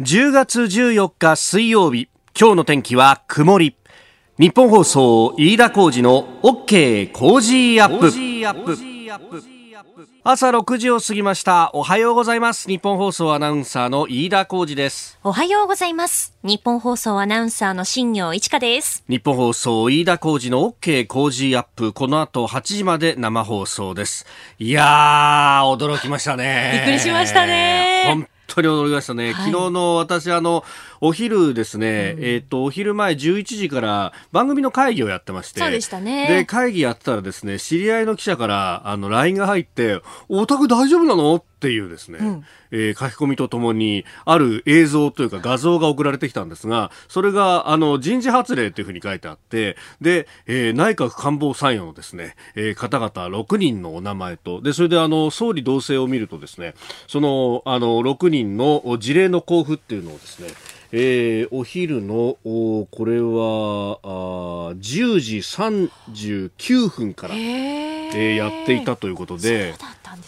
10月14日水曜日今日の天気は曇り。日本放送飯田浩二の OK コージーアップ。朝6時を過ぎました。おはようございます。ニッポン放送アナウンサーの飯田浩二です。おはようございます。ニッポン放送アナウンサーの新行市佳です。日本放送飯田浩二の OK コージーアップ。この後8時まで生放送です。いやー驚きましたね。びっくりしましたね当に驚きましたね、はい、昨日の私あのお昼ですね、うん、えっ、ー、とお昼前11時から番組の会議をやってまして。そうでしたね。で会議やってたらですね知り合いの記者からあの LINE が入ってお宅大丈夫なの？っていうですね、うん、えー、書き込みとともにある映像というか画像が送られてきたんですがそれがあの人事発令というふうに書いてあってで、えー、内閣官房参与のですね、えー、方々6人のお名前とでそれであの総理同棲を見るとですねそのあの6人の事例の交付っていうのをですねえー、お昼のおこれはあ10時39分から、えー、やっていたということで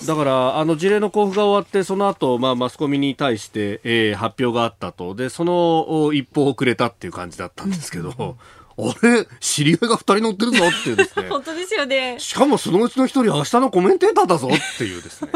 だからあの事例の交付が終わってその後、まあマスコミに対して、えー、発表があったとでその一報遅れたっていう感じだったんですけど。あれ？知り合いが2人乗ってるぞっていうですね。本当ですよね。しかもそのうちの1人明日のコメンテーターだぞっていうですね。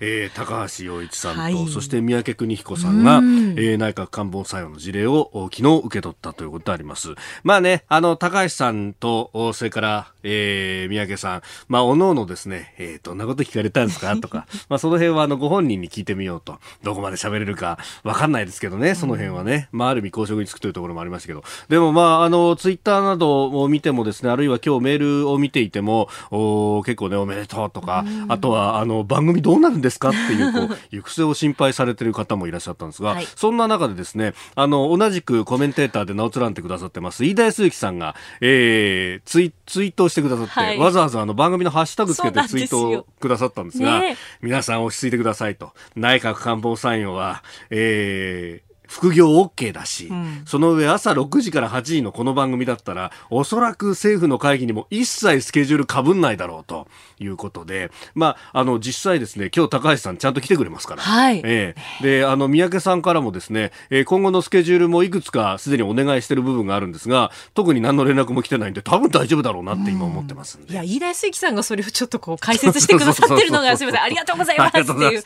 えー、高橋洋一さんと、はい、そして三宅邦彦さんが、ん。えー、内閣官房参与の事例を昨日受け取ったということであります。まあね、あの、高橋さんと、それから、えー、三宅さん、まあ、おのおのですね、えー、どんなこと聞かれたんですか？とか、まあ、その辺は、あの、ご本人に聞いてみようと、どこまで喋れるか、わかんないですけどね、その辺はね、まあ、ある意味公職につくというところもありましたけど、でも、まあ、あの、ツイッターなどを見てもですね、あるいは今日メールを見ていても、お結構ね、おめでとうとか、あとは、あの、番組どうなるんですか？っていう、こう、行く末を心配されている方もいらっしゃったんですが、はい、そんな中でですね、あの、同じくコメンテーターで名を連ねてくださってます、飯田康之さんが、えー、ツイツイートをしてくださって、はい、わざわざあの番組のハッシュタグつけてツイートをくださったんですが、ね、皆さん落ち着いてくださいと。内閣官房参与は、えー、副業 OK だし、うん、その上朝6時から8時のこの番組だったら、おそらく政府の会議にも一切スケジュールかぶんないだろうということで、まあ、あの、実際ですね、今日高橋さんちゃんと来てくれますから。はい。ええー、で、あの、三宅さんからもですね、えー、今後のスケジュールもいくつかすでにお願いしてる部分があるんですが、特に何の連絡も来てないんで、多分大丈夫だろうなって今思ってますんで。いや、飯田康之さんがそれをちょっとこう解説してくださってるのが、すみません、ありがとうございますっていう。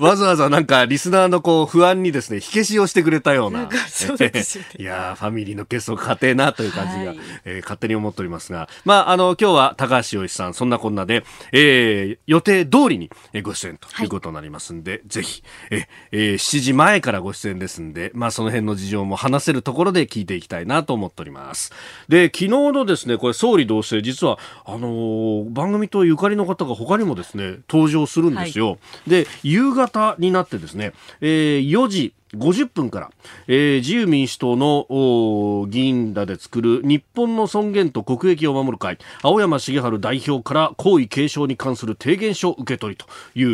わざわざなんかリスナーのこう不安にですね、火消しをしてくれたような。そうですよ、ね、いやファミリーの結束家庭なという感じが、はい、えー、勝手に思っておりますが、まあ、あの、今日は高橋洋一さん、そんなこんなで、えー、予定通りにご出演ということになりますんで、はい、ぜひ、え、えー、7時前からご出演ですんで、まあ、その辺の事情も話せるところで聞いていきたいなと思っております。で、昨日のですね、これ、総理同棲、実は、あのー、番組とゆかりの方が他にもですね、登場するんですよ。はい、で、夕方になってですね、えー、4時、50分から、えー、自由民主党の議員らで作る日本の尊厳と国益を守る会青山茂春代表から皇位継承に関する提言書受け取りとい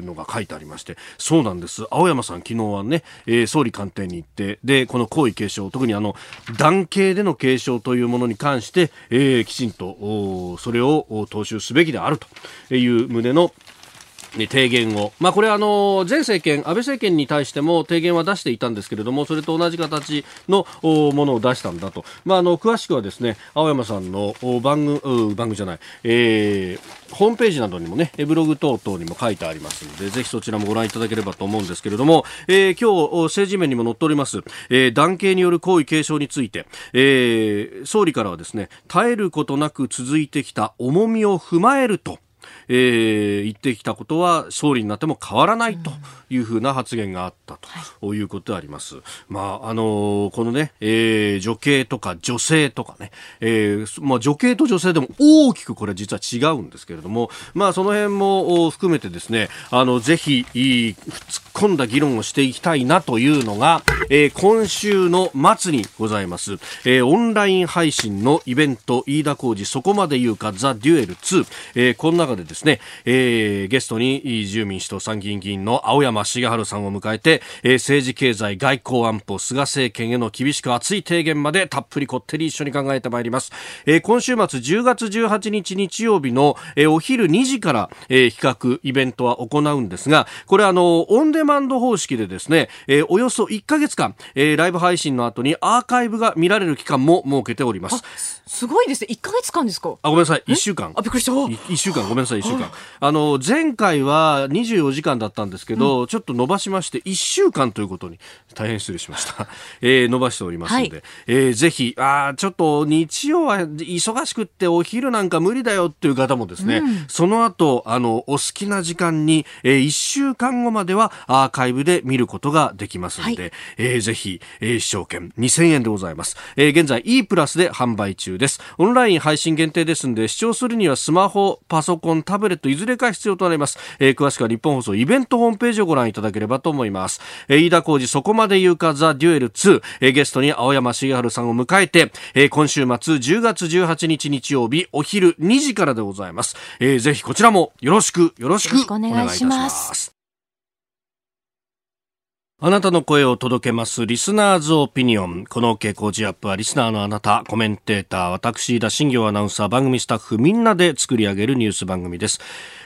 うのが書いてありましてそうなんです。青山さん昨日はね、えー、総理官邸に行ってでこの皇位継承特にあの男系での継承というものに関して、えー、きちんとそれを踏襲すべきであるという旨のに提言を、まあ、これあの前政権、安倍政権に対しても提言は出していたんですけれども、それと同じ形のものを出したんだと、まあ、あの詳しくはですね青山さんの番組番組じゃない、えー、ホームページなどにもね、ブログ等々にも書いてありますので、ぜひそちらもご覧いただければと思うんですけれども、えー、今日政治面にも載っております、えー、男系による皇位継承について、えー、総理からはですね、絶えることなく続いてきた重みを踏まえると、えー、言ってきたことは総理になっても変わらないというふうな発言があったとい。うことであります。まあ、あのー、このね、えー、女系とか女性とかね、えー、まあ、女系と女性でも大きくこれ実は違うんですけれども、まあ、その辺も含めてですね、あの、ぜひ、突っ込んだ議論をしていきたいなというのが、えー、今週の末にございます、えー、オンライン配信のイベント、飯田浩二そこまで言うか、ザ・デュエル2、えー、この中でですですね、えー、ゲストに自由民主党参議院議員の青山茂春さんを迎えて、えー、政治経済外交安保菅政権への厳しく熱い提言までたっぷりこってり一緒に考えてまいります、えー、今週末10月18日日曜日の、えー、お昼2時から、えー、企画イベントは行うんですがこれあのオンデマンド方式でですね、えー、およそ1ヶ月間、えー、ライブ配信の後にアーカイブが見られる期間も設けております。すごいですね。1ヶ月間ですか？あごめんなさい。1週間。あびっくりした。1週間。ごめんなさい。1週間。あの前回は24時間だったんですけど、うん、ちょっと伸ばしまして1週間ということに大変失礼しました、えー、伸ばしておりますので、はい、えー、ぜひあちょっと日曜は忙しくってお昼なんか無理だよっていう方もですね、うん、その後あのお好きな時間に、えー、1週間後まではアーカイブで見ることができますので、はい、えー、ぜひ、えー、視聴券2000円でございます、えー、現在 E プラスで販売中です。オンライン配信限定ですので視聴するにはスマホパソコンタタブレットいずれか必要となります、えー、詳しくは日本放送イベントホームページをご覧いただければと思います、えー、飯田浩二そこまで言うかザ・デュエル2、えー、ゲストに青山茂春さんを迎えて、えー、今週末10月18日日曜日お昼2時からでございます、えー、ぜひこちらもよろしくよろしくお願いいたします。あなたの声を届けます。リスナーズオピニオン。この傾向ジアップはリスナーのあなた、コメンテーター、私、田新行アナウンサー、番組スタッフ、みんなで作り上げるニュース番組です。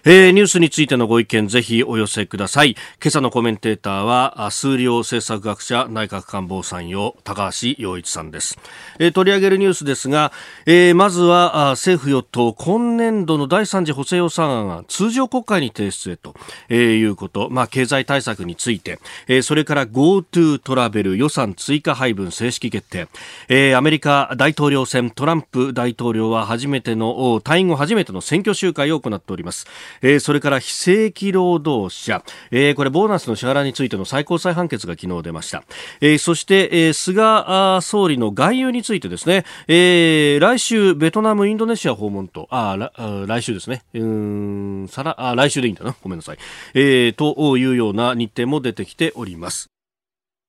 えー、ニュースについてのご意見ぜひお寄せください。今朝のコメンテーターは、数量政策学者内閣官房参与、高橋洋一さんです。えー、取り上げるニュースですが、えー、まずは政府与党今年度の第3次補正予算案が通常国会に提出へと、えー、いうこと、まあ、経済対策について、えー、それそれから GoTo トラベル予算追加配分正式決定、えー、アメリカ大統領選トランプ大統領は初めての退院後初めての選挙集会を行っております。えー、それから非正規労働者、えー、これボーナスの支払いについての最高裁判決が昨日出ました。えー、そして、えー、菅総理の外遊についてですね、えー、来週ベトナム、インドネシア訪問と、ああ来週ですね、うん、さら、あ来週でいいんだな、ごめんなさい、えー、というような日程も出てきております。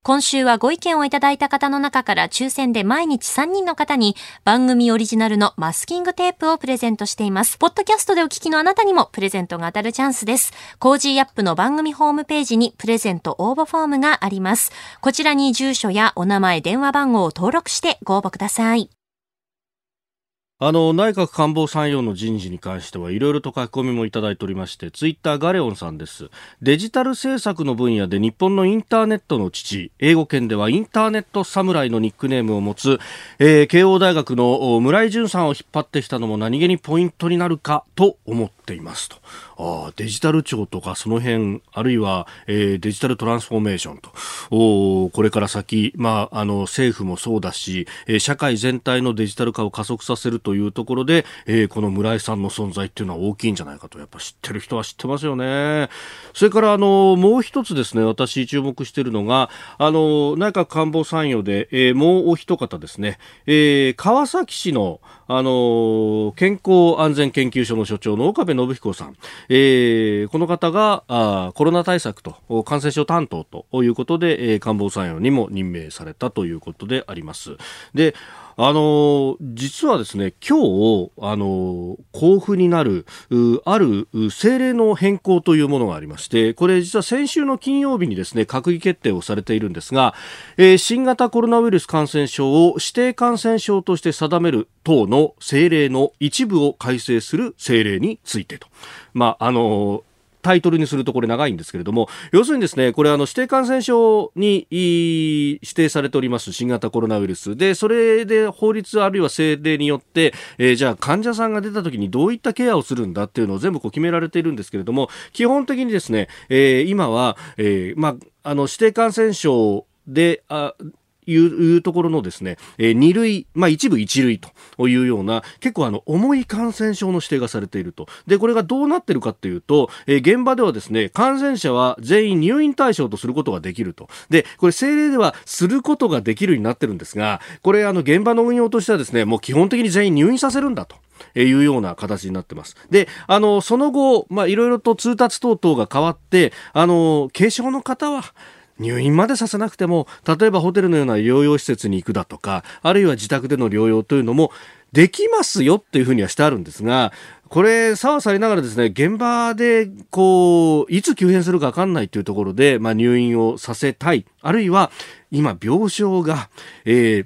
今週はご意見をいただいた方の中から抽選で毎日3人の方に番組オリジナルのマスキングテープをプレゼントしています。ポッドキャストでお聞きのあなたにもプレゼントが当たるチャンスです。 Cozy up!の番組ホームページにプレゼント応募フォームがあります。こちらに住所やお名前、電話番号を登録してご応募ください。あの、内閣官房参与の人事に関してはいろいろと書き込みもいただいておりまして、ツイッターガレオンさんです。デジタル政策の分野で日本のインターネットの父、英語圏ではインターネット侍のニックネームを持つ、えー、慶応大学の村井淳さんを引っ張ってきたのも何気にポイントになるかと思っていますと。あデジタル庁とかその辺、あるいは、えー、デジタルトランスフォーメーションと、おこれから先、まあ、あの、政府もそうだし、えー、社会全体のデジタル化を加速させるというところで、えー、この村井さんの存在っていうのは大きいんじゃないかと、やっぱ知ってる人は知ってますよね。それから、あの、もう一つですね、私注目しているのが、あの、内閣官房参与で、えー、もうお一方ですね、えー、川崎市の、あの健康安全研究所の所長の岡部信信彦さん、えー、この方があコロナ対策と感染症担当ということで、えー、官房参与にも任命されたということであります。であの実はですね今日あの交付になるある政令の変更というものがありましてこれ実は先週の金曜日にですね閣議決定をされているんですが、えー、新型コロナウイルス感染症を指定感染症として定める等の政令の一部を改正する政令についてと。まあ、あのタイトルにするとこれ長いんですけれども、要するにですね、これあの指定感染症に指定されております新型コロナウイルス。で、それで法律あるいは政令によって、えー、じゃあ患者さんが出た時にどういったケアをするんだっていうのを全部こう決められているんですけれども、基本的にですね、えー、今は、えー、まあ、あの指定感染症で、あいうところのですね、えー、2類、まあ一部1類というような、結構あの、重い感染症の指定がされていると。で、これがどうなってるかっていうと、えー、現場ではですね、感染者は全員入院対象とすることができると。で、これ政令ではすることができるようになってるんですが、これあの、現場の運用としてはですね、もう基本的に全員入院させるんだと。いうような形になってます。で、あの、その後、ま、いろいろと通達等々が変わって、あの、軽症の方は、入院までさせなくても例えばホテルのような療養施設に行くだとかあるいは自宅での療養というのもできますよっていうふうにはしてあるんですがこれ、さわさりながらですね、現場で、こう、いつ急変するか分かんないというところで、まあ、入院をさせたい。あるいは、今、病床が、えー、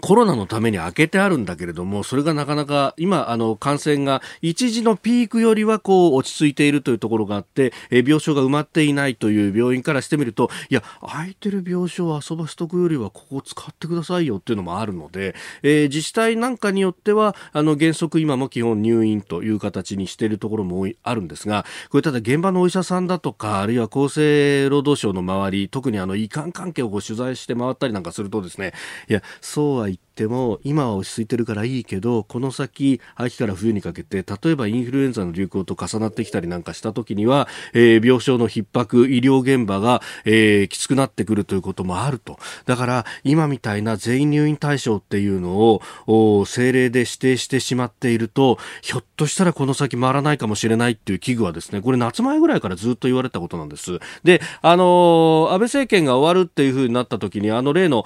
コロナのために開けてあるんだけれども、それがなかなか今、あの、感染が一時のピークよりはこう落ち着いているというところがあって、え病床が埋まっていないという病院からしてみると、いや、空いてる病床を遊ばしとくよりはここを使ってくださいよっていうのもあるので、えー、自治体なんかによっては、あの、原則今も基本入院という形にしているところもあるんですが、これただ現場のお医者さんだとか、あるいは厚生労働省の周り、特にあの、医患関係をこう取材して回ったりなんかするとですね、いや、そうはは言っても今は落ち着いてるからいいけどこの先秋から冬にかけて例えばインフルエンザの流行と重なってきたりなんかした時には、えー、病床の逼迫医療現場が、えー、きつくなってくるということもあると。だから今みたいな全員入院対象っていうのを政令で指定してしまっているとひょっとしたらこの先回らないかもしれないっていう危惧はですねこれ夏前ぐらいからずっと言われたことなんです。であの安倍政権が終わるっていうふうになった時にあの例の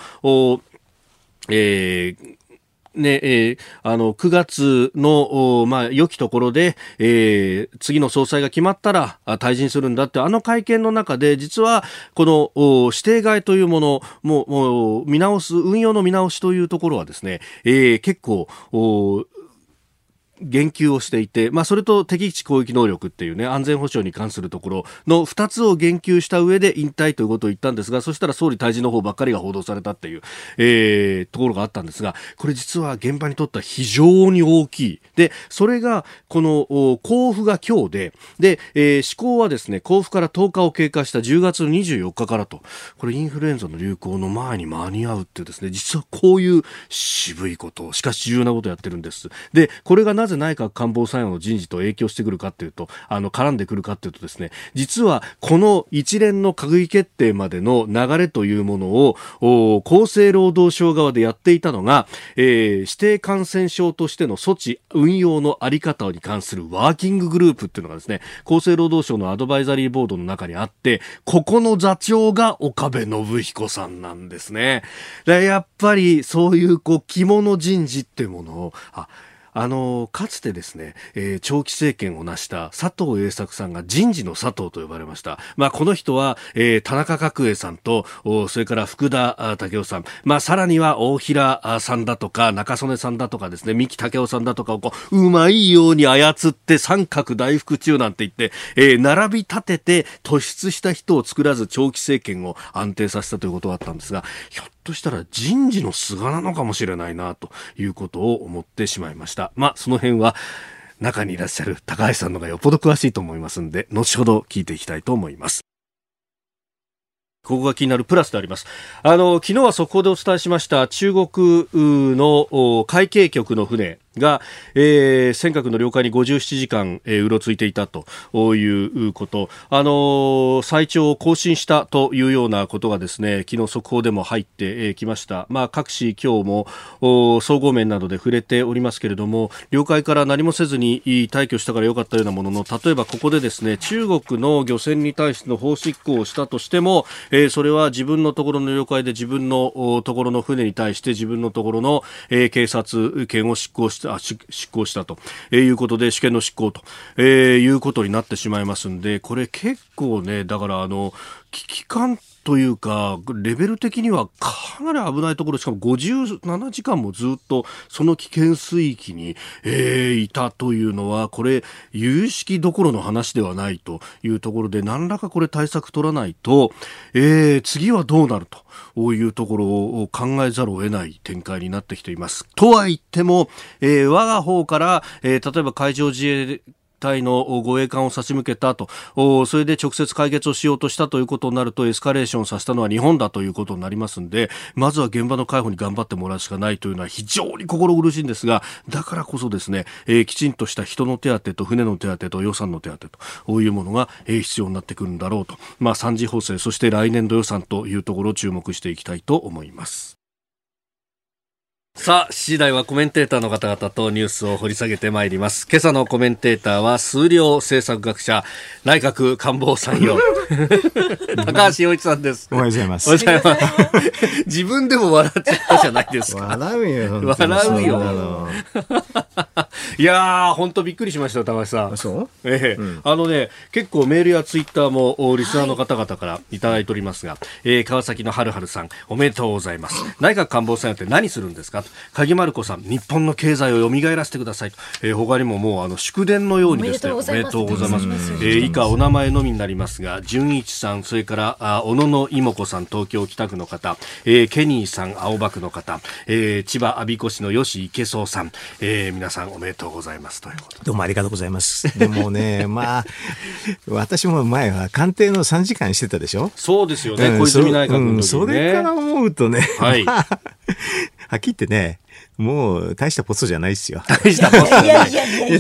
えーね、えー、あの、9月の、まあ、良きところで、えー、次の総裁が決まったら、退陣するんだって、あの会見の中で、実は、この、指定外というものも、もう、見直す、運用の見直しというところはですね、えー、結構、言及をしていて、まあ、それと敵基地攻撃能力っていうね、安全保障に関するところの2つを言及した上で引退ということを言ったんですが、そしたら総理退陣の方ばっかりが報道されたっていう、えー、ところがあったんですが、これ実は現場にとっては非常に大きい。で、それが、この、交付が今日で、で、えー、施行はですね、交付から10日を経過した10月24日からと、これインフルエンザの流行の前に間に合うっていうですね、実はこういう渋いことを、しかし重要なことをやってるんです。で、これがなぜ内閣官房参与の人事と影響してくるかというと、あの、絡んでくるかというとですね、実はこの一連の閣議決定までの流れというものを、厚生労働省側でやっていたのが、えー、指定感染症としての措置運用のあり方に関するワーキンググループっていうのがですね、厚生労働省のアドバイザリーボードの中にあって、ここの座長が岡部信彦さんなんですね。やっぱりそういうこう、着物人事っていうものを、あ、あのかつてですね、えー、長期政権を成した佐藤栄作さんが人事の佐藤と呼ばれました。まあ、この人は、えー、田中角栄さんと、それから福田武雄さん、まあ、さらには大平さんだとか、中曽根さんだとかですね、三木武雄さんだとかをこう、うまいように操って三角大福中なんて言って、えー、並び立てて突出した人を作らず長期政権を安定させたということがあったんですが、ひょっとしたら人事の菅なのかもしれないなということを思ってしまいました。まあ、その辺は中にいらっしゃる高橋さんのがよっぽど詳しいと思いますんで、後ほど聞いていきたいと思います。ここが気になるプラスであります。あの、昨日は速報でお伝えしました中国の海警局の船、が、えー、尖閣の領海に57時間、えー、うろついていたということ、あのー、最長を更新したというようなことがですね、昨日速報でも入ってき、えー、ました。まあ、各紙今日も総合面などで触れておりますけれども、領海から何もせずに退去したからよかったようなものの、例えばここでですね、中国の漁船に対しての法執行をしたとしても、えー、それは自分のところの領海で自分のところの船に対して自分のところの、えー、警察権を執行したあ執行したと、えー、いうことで試験の執行と、えー、いうことになってしまいますんでこれ結構ねだからあの危機感というか、レベル的にはかなり危ないところ、しかも57時間もずっとその危険水域に、えー、いたというのは、これ、有識どころの話ではないというところで、何らかこれ対策取らないと、えー、次はどうなるというところを考えざるを得ない展開になってきています。とは言っても、えー、我が方から、えー、例えば海上自衛隊の護衛艦を差し向けたとそれで直接解決をしようとしたということになるとエスカレーションさせたのは日本だということになりますのでまずは現場の介護に頑張ってもらうしかないというのは非常に心苦しいんですがだからこそですね、えー、きちんとした人の手当と船の手当と予算の手当というものが、えー、必要になってくるんだろうと、まあ、3次補正そして来年度予算というところを注目していきたいと思います。さあ、次第はコメンテーターの方々とニュースを掘り下げてまいります。今朝のコメンテーターは、数量政策学者、内閣官房参与、高橋洋一さんです。おはようございます。おはようございます。自分でも笑っちゃったじゃないですか。笑うよ、笑うよ。いやー、本当びっくりしました高橋さん。そう？ええ、うん、あのね、結構メールやツイッターもリスナーの方々からいただいておりますが、はい、えー、川崎のはるはるさん、おめでとうございます。内閣官房参与って何するんですか？鍵丸子さん、日本の経済を蘇らせてください。と、えー、他にももうあの祝電のようにですね、おめでとうございます。えー、以下お名前のみになりますが、純一さん、それからあ小野の妹子さん、東京北区の方、えー、ケニーさん、青葉区の方、えー、千葉我孫子市の吉池壮さん、えー、皆さんおめでとうございます。ということどうもありがとうございます。でもね、まあ、私も前は官邸の3時間してたでしょ？そうですよね、うん、小泉内閣の時、ね、うん、それから思うとね、はい、まあ、はっきり言ってね、もう大したポストじゃないですよ。大したポストじゃない。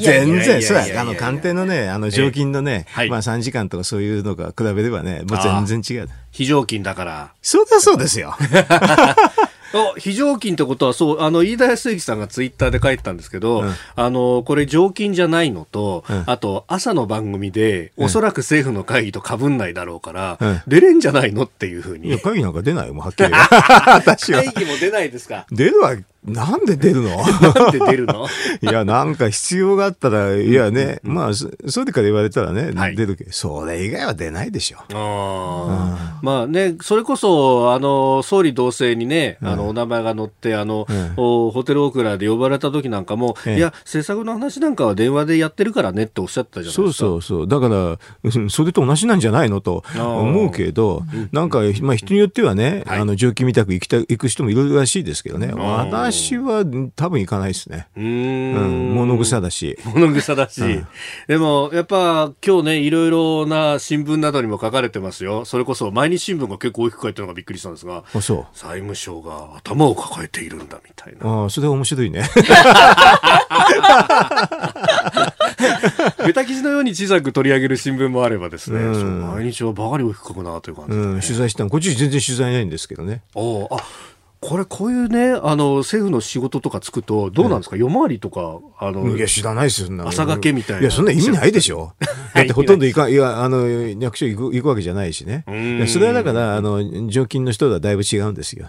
全然、そうや、あの、官邸のね、あの、常勤のね、まあ3時間とかそういうのが比べればね、もう全然違う。非常勤だから。そうだそうですよ。非常勤ってことは、そう、あの、飯田康之さんがツイッターで書いてたんですけど、うん、あの、これ常勤じゃないのと、うん、あと、朝の番組で、おそらく政府の会議と被んないだろうから、うん、出れんじゃないのっていうふうに。会議なんか出ないよ、もうはっきり。会議も出ないですか？出るわなんで出るの？なんで出るの？いや、なんか必要があったら、いやね、うん、まあ、それから言われたらね、はい、出るけど、それ以外は出ないでしょ。あまあね、それこそ、あの、総理同棲にね、あの、お名前が載って、あの、ホテルオークラで呼ばれた時なんかも、いや、政策の話なんかは電話でやってるからねっておっしゃったじゃないですか。そうそうそう。だから、それと同じなんじゃないのと思うけど、なんか、まあ人によってはね、あの、上気みたく行きた、行く人もいるらしいですけどね。私私は多分行かないですね。うん,、物草だし。物草だし。うん、でも、やっぱ今日ね、いろいろな新聞などにも書かれてますよ。それこそ毎日新聞が結構大きく書いてるのがびっくりしたんですが、あそう財務省が頭を抱えているんだみたいな。ああ、それは面白いね。ベタ記事のように小さく取り上げる新聞もあればですね、うん、毎日はバカに大きく書くなという感じ、ね、うん、取材したの、こっち全然取材ないんですけどね。おあこれこういうねあの政府の仕事とかつくとどうなんですか、夜回りとかあのいや知らないですよ朝がけみたいな。いやそんな意味ないでしょ。だってほとんど行かいやあの役所行く行くわけじゃないしね。それはだからあの常勤の人とはだいぶ違うんですよ。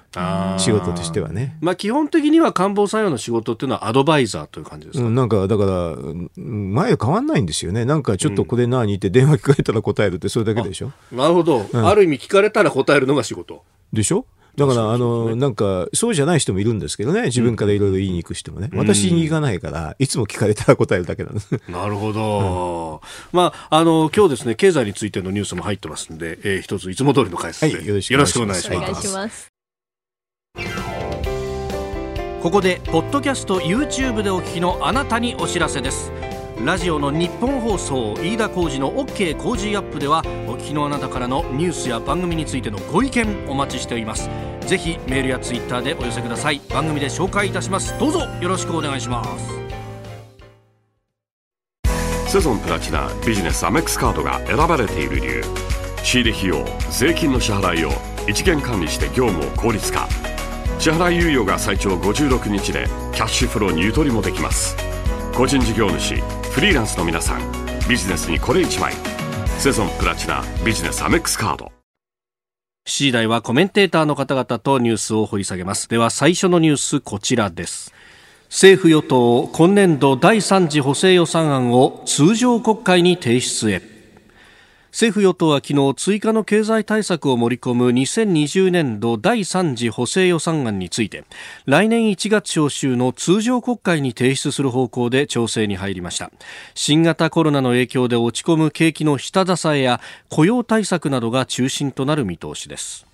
仕事としてはね。まあ基本的には官房参与の仕事っていうのはアドバイザーという感じですか、うん、なんかだから前変わんないんですよね。なんかちょっとこれ何って電話聞かれたら答えるってそれだけでしょ。なるほど、うん、ある意味聞かれたら答えるのが仕事。でしょ？だから、あの、なんか、そうじゃない人もいるんですけどね、自分からいろいろ言いに行く人もね、私に行かないから、いつも聞かれたら答えるだけなんです。なるほど。まあ、あの、今日ですね、経済についてのニュースも入ってますんで、えー、一ついつも通りの解説で、はい、よろしくお願いします。ます。ここで、ポッドキャスト YouTube でお聞きのあなたにお知らせです。ラジオの日本放送飯田浩司の OK 工事アップではお聞きのあなたからのニュースや番組についてのご意見お待ちしております。ぜひメールやツイッターでお寄せください。番組で紹介いたします。どうぞよろしくお願いします。セゾンプラチナビジネスアメックスカードが選ばれている理由。仕入れ費用税金の支払いを一元管理して業務を効率化。支払い猶予が最長56日でキャッシュフローにゆとりもできます。個人事業主フリーランスの皆さんビジネスにこれ1枚。セゾンプラチナビジネスアメックスカード。7時台はコメンテーターの方々とニュースを掘り下げます。では最初のニュースこちらです。政府与党今年度第3次補正予算案を通常国会に提出へ。政府与党は昨日追加の経済対策を盛り込む2020年度第3次補正予算案について来年1月召集の通常国会に提出する方向で調整に入りました。新型コロナの影響で落ち込む景気の下支えや雇用対策などが中心となる見通しです。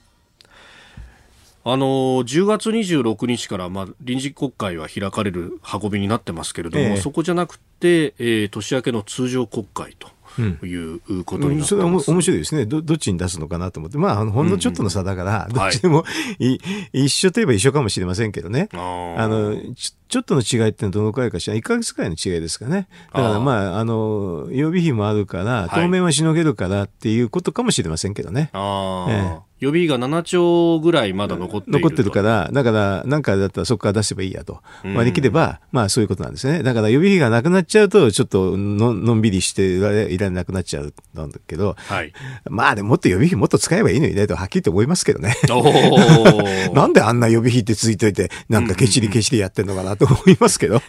あの10月26日から、まあ、臨時国会は開かれる運びになってますけれども、えー、そこじゃなくて、えー、年明けの通常国会と。いうことになってます、うん、それは面白いですねど。どっちに出すのかなと思って。まあ、ほんのちょっとの差だから、どっちでも、はい、一緒といえば一緒かもしれませんけどね。あのち、ちょっとの違いってどのくらいかしら、1ヶ月くらいの違いですかね。だからまあ、あの、予備費もあるから、当面はしのげるからっていうことかもしれませんけどね。ああ、え予備費が7兆ぐらいまだ残って残ってるから、だから、なんかだったらそこから出せばいいやと。うん割り切れば、まあそういうことなんですね。だから予備費がなくなっちゃうと、ちょっとののんびりしていられいられなくなっちゃうなんだけど、はい。まあでももっと予備費もっと使えばいいのにねとはっきりと思いますけどね。なんであんな予備費ってついといて、なんかケチりケチりやってんのかなと思いますけど。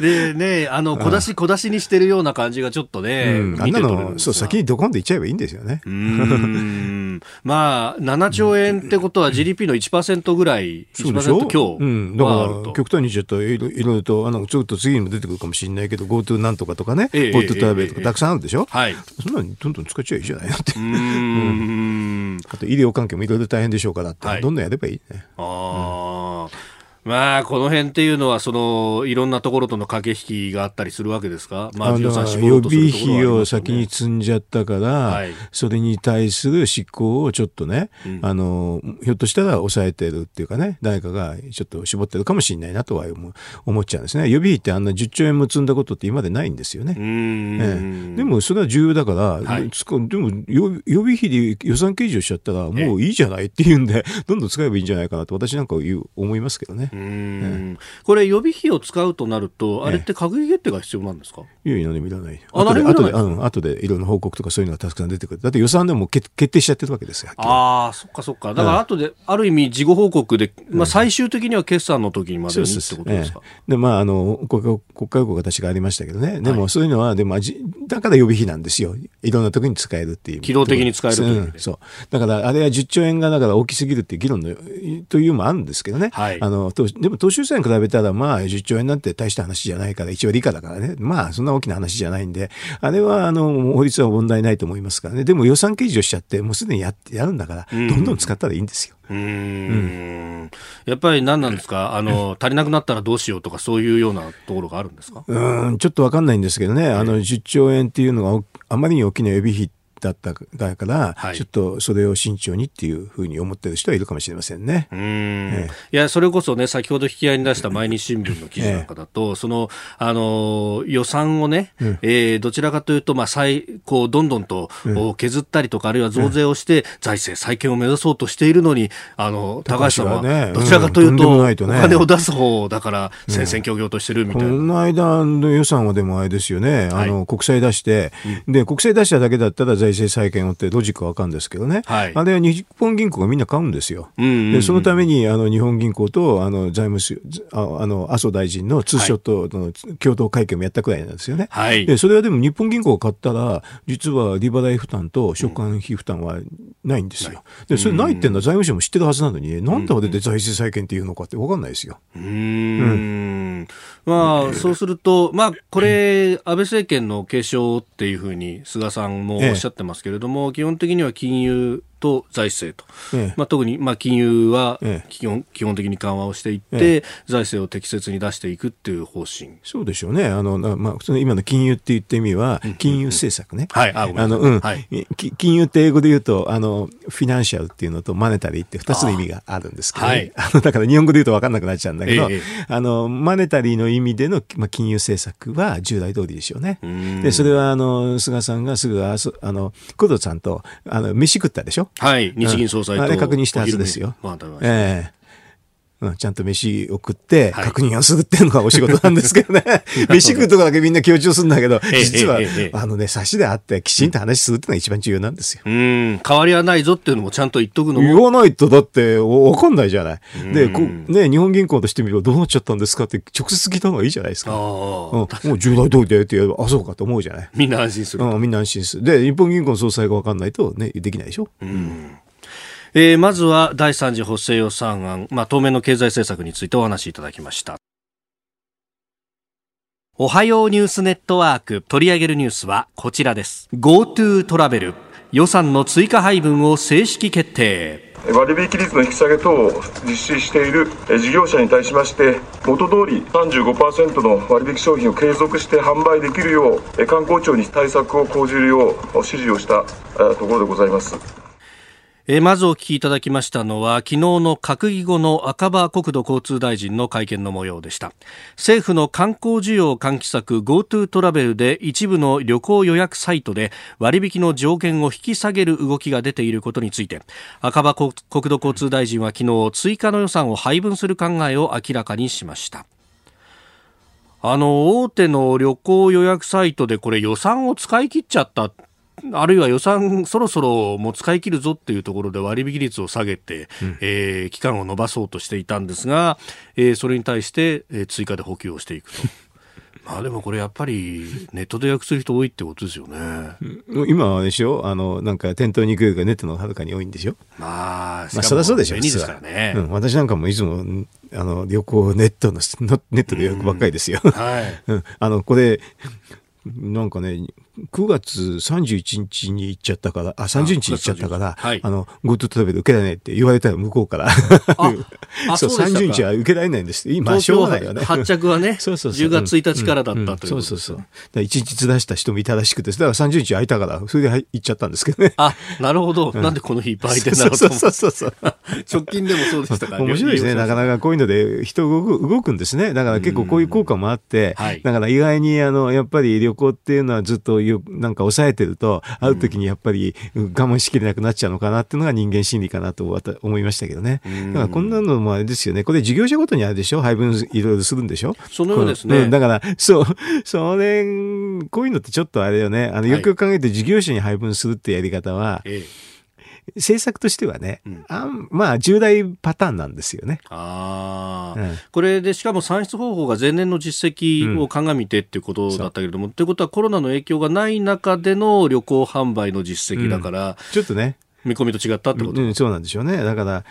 でね、あの、小出し小出しにしてるような感じがちょっとね、うん、あんなの、そう、が先にドコンといっちゃえばいいんですよね。うーんまあ、7兆円ってことは GDP の1%ぐらい、そうでしょ？1%強うん。だか。ら、極端にちょっといろいろと、あの、ちょっと次にも出てくるかもしれないけど、GoTo なんとかとかね、ええ GoTo トラベルとええかたくさんあるでしょ？はい。うそんなにどんどん使っちゃいいじゃないのって。ーん。あと医療関係もいろいろ大変でしょうからって、はいどんどんやればいいね。ああ。まあ、この辺っていうのは、その、いろんなところとの駆け引きがあったりするわけですか？まあ、あの予備費を先に積んじゃったから、はい。それに対する執行をちょっとね、うん。あの、ひょっとしたら抑えてるっていうかね、誰かがちょっと絞ってるかもしれないなとは思う思っちゃうんですね。予備費ってあんな10兆円も積んだことって今までないんですよね。ええ、でもそれは重要だから、はい。でも予予備費で予算計上しちゃったらもういいじゃないっていうんで、どんどん使えばいいんじゃないかなと私なんか思いますけどねう。ーん。これ予備費を使うとなると、あれって閣議決定が必要なんですか、いや何もいらない。あ後で、後で、うん、後でいろんな報告とかそういうのがたくさん出てくる。だって予算でも決決定しちゃってるわけですよ。ああ、そっかそっか。だから後で、ある意味事後報告で、まあ最終的には決算の時にまでにってことですか？ええで、まあ、あの、国家国家予告私がありましたけどね。でも、そういうのは、でも、じだから予備費なんですよ。いろんな時に使えるっていう。機動的に使えるという意味でんそう。だから、あれは10兆円が、だから大きすぎるっていう議論の、というのもあるんですけどね。はいあの、とでも、当初予算に比べたら、まあ、10兆円なんて大した話じゃないから、1割以下だからね。まあ、そんな大きな話じゃないんで、あれは、あの、法律は問題ないと思いますからね。でも、予算計上しちゃって、もうすでにやって、やるんだから、うんどんどん使ったらいいんですよ。うーん。やっぱり何なんですか？あの、足りなくなったらどうしようとかそういうようなところがあるんですか？うーん、ちょっとわかんないんですけどね、あの、10兆円っていうのがおあまりに大きな予備費だったから、はい。ちょっとそれを慎重にっていうふうに思ってる人はいるかもしれませんね。うーん。ええ。いや、それこそね、先ほど引き合いに出した毎日新聞の記事なんかだと、その、あの、予算をね、えーどちらかというと、まあ、再、こう、どんどんと、お削ったりとか、あるいは増税をして、財政再建を目指そうとしているのに、あの、高橋さんは、ねどちらかといううんと、おとんね金を出す方だから、戦々恐々としてるみこたいな。の間の予算はでもあれですよね、あの、国債出して、で、国債出しただけだったら財政再建をってロジックはわかるんですけどね、はい。あれは日本銀行がみんな買うんですよ。うんうんうん。でそのためにあの日本銀行とあの財務省ああの麻生大臣のツーショットの共同会見もやったくらいなんですよね。はい。でそれはでも日本銀行が買ったら実は利払い負担と償還費負担はないんですよ。でそれないっていうのは財務省も知ってるはずなのに、なんであれで財政再建っていうのかって分かんないですよ。うーん。まあ、そうすると、まあ、これ、安倍政権の継承っていうふうに菅さんもおっしゃってますけれども、基本的には金融と財政と、ええ。まあ、特に、まあ、金融はええ。基本,、基本的に緩和をしていって、え財政を適切に出していくっていう方針。そうでしょうね。あの、なまあ、普通の今の金融って言った意味は、金融政策ね。金融って英語で言うと、あの、フィナンシャルっていうのとマネタリーって二つの意味があるんですけど、ね、あはい。あの、だから日本語で言うと分かんなくなっちゃうんだけど、ええあの、マネタリーの意味での、まあ、金融政策は従来通りでしょうね。ん。で、それは、あの、菅さんがすぐ、あそあの、工藤さんと、あの、飯食ったでしょ？はい、日銀総裁と、あれ確認したはずですよ。まあええうん、ちゃんと飯を食ってはい確認をするっていうのがお仕事なんですけどね。飯食うとこだけみんな強調するんだけど、ええ実はあのね、差しであってきちんと話するっていうのが一番重要なんですよ。うん、変わりはないぞっていうのもちゃんと言っとくの言も、わないとだってわかんないじゃない。で、こね、日本銀行としてみればどうなっちゃったんですかって直接聞いた方がいいじゃないですあか。うん、あ、もう従来通りだよって言えば、あ、そうかと思うじゃない。みんな安心する。うん、みんな安心する。で、日本銀行の総裁がわかんないとね、できないでしょ。えーまずは第3次補正予算案、まあ、当面の経済政策についてお話しいただきました。おはようニュースネットワーク取り上げるニュースはこちらです。GoTo トラベル予算の追加配分を正式決定。割引率の引き下げ等を実施している事業者に対しまして元通り35%の割引商品を継続して販売できるよう観光庁に対策を講じるよう指示をしたところでございます。え、まずお聞きいただきましたのは昨日の閣議後の赤羽国土交通大臣の会見の模様でした。政府の観光需要喚起策 GoTo トラベルで一部の旅行予約サイトで割引の上限を引き下げる動きが出ていることについて赤羽国土交通大臣は昨日追加の予算を配分する考えを明らかにしました。あの大手の旅行予約サイトでこれ予算を使い切っちゃったあるいは予算そろそろもう使い切るぞっていうところで割引率を下げて、うん、えー、期間を延ばそうとしていたんですが、えー、それに対して、えー、追加で補給をしていくと。まあでもこれやっぱりネットで予約する人多いってことですよね。今はでしょあの、なんか店頭に行くよりかネットのはるかに多いんでしょまあ、まあそりゃそうでしょ。ですからね、うん。私なんかもいつも、あの、旅行ネットの、ネットで予約ばっかりですよ。はい。うん。あの、これ、なんかね、9月31日に行っちゃったから、あ、30日に行っちゃったから、はい、あの、GoTo トラベル受けられないって言われたら向こうから。そう、30日は受けられないんです今、しょうがないよね。発着はね、そうそうそう10月1日からだったという、そうそうそう。1日ずらした人もいたらしくて、だから30日空いたから、それで行っちゃったんですけどね。あ、なるほど。なんでこの日いっぱい空いてんだろうとそうそうそう直近でもそうでしたか面白いですね。なかなかこういうので人動く動くんですね。だから結構こういう効果もあって、だから意外にあの、やっぱり旅行っていうのはずっとなんか抑えてると、会う時にやっぱり我慢しきれなくなっちゃうのかなっていうのが人間心理かなと思いましたけどね。だからこんなのもあれですよね。これ事業者ごとにあるでしょ？配分いろいろするんでしょ？そのようですね。だから、そう、それ、こういうのってちょっとあれよね。あの、よくよく考えて事業者に配分するってやり方は、ええ政策としてはね、うん、あまあ重大パターンなんですよね。ああ、うん、これでしかも算出方法が前年の実績を鑑みてっていうことだったけれども、うん、ということはコロナの影響がない中での旅行販売の実績だから、ちょっとね。見込みと違ったってこと、うん、そうなんでしょうね。だから、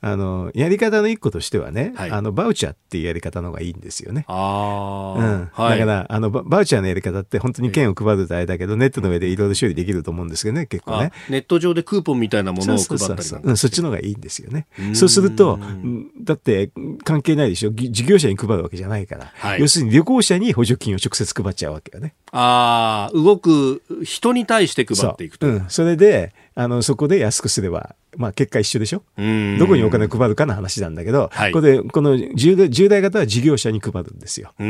あの、やり方の一個としてはね、はい、あの、バウチャーっていうやり方の方がいいんですよね。ああ。うん。はい、だから、あの、バウチャーのやり方って本当に券を配るとあれだけど、ネットの上でいろいろ処理できると思うんですけどね、結構ね。ネット上でクーポンみたいなものを配ったりそううん、そっちの方がいいんですよね。そうすると、だって関係ないでしょ。事業者に配るわけじゃないから。はい、要するに旅行者に補助金を直接配っちゃうわけよね。ああ、動く人に対して配っていくと。ううん。それで、あの、そこで安くすれば、まあ結果一緒でしょ？どこにお金配るかの話なんだけど、はい、ここで、この従来従来型は事業者に配るんですよ。で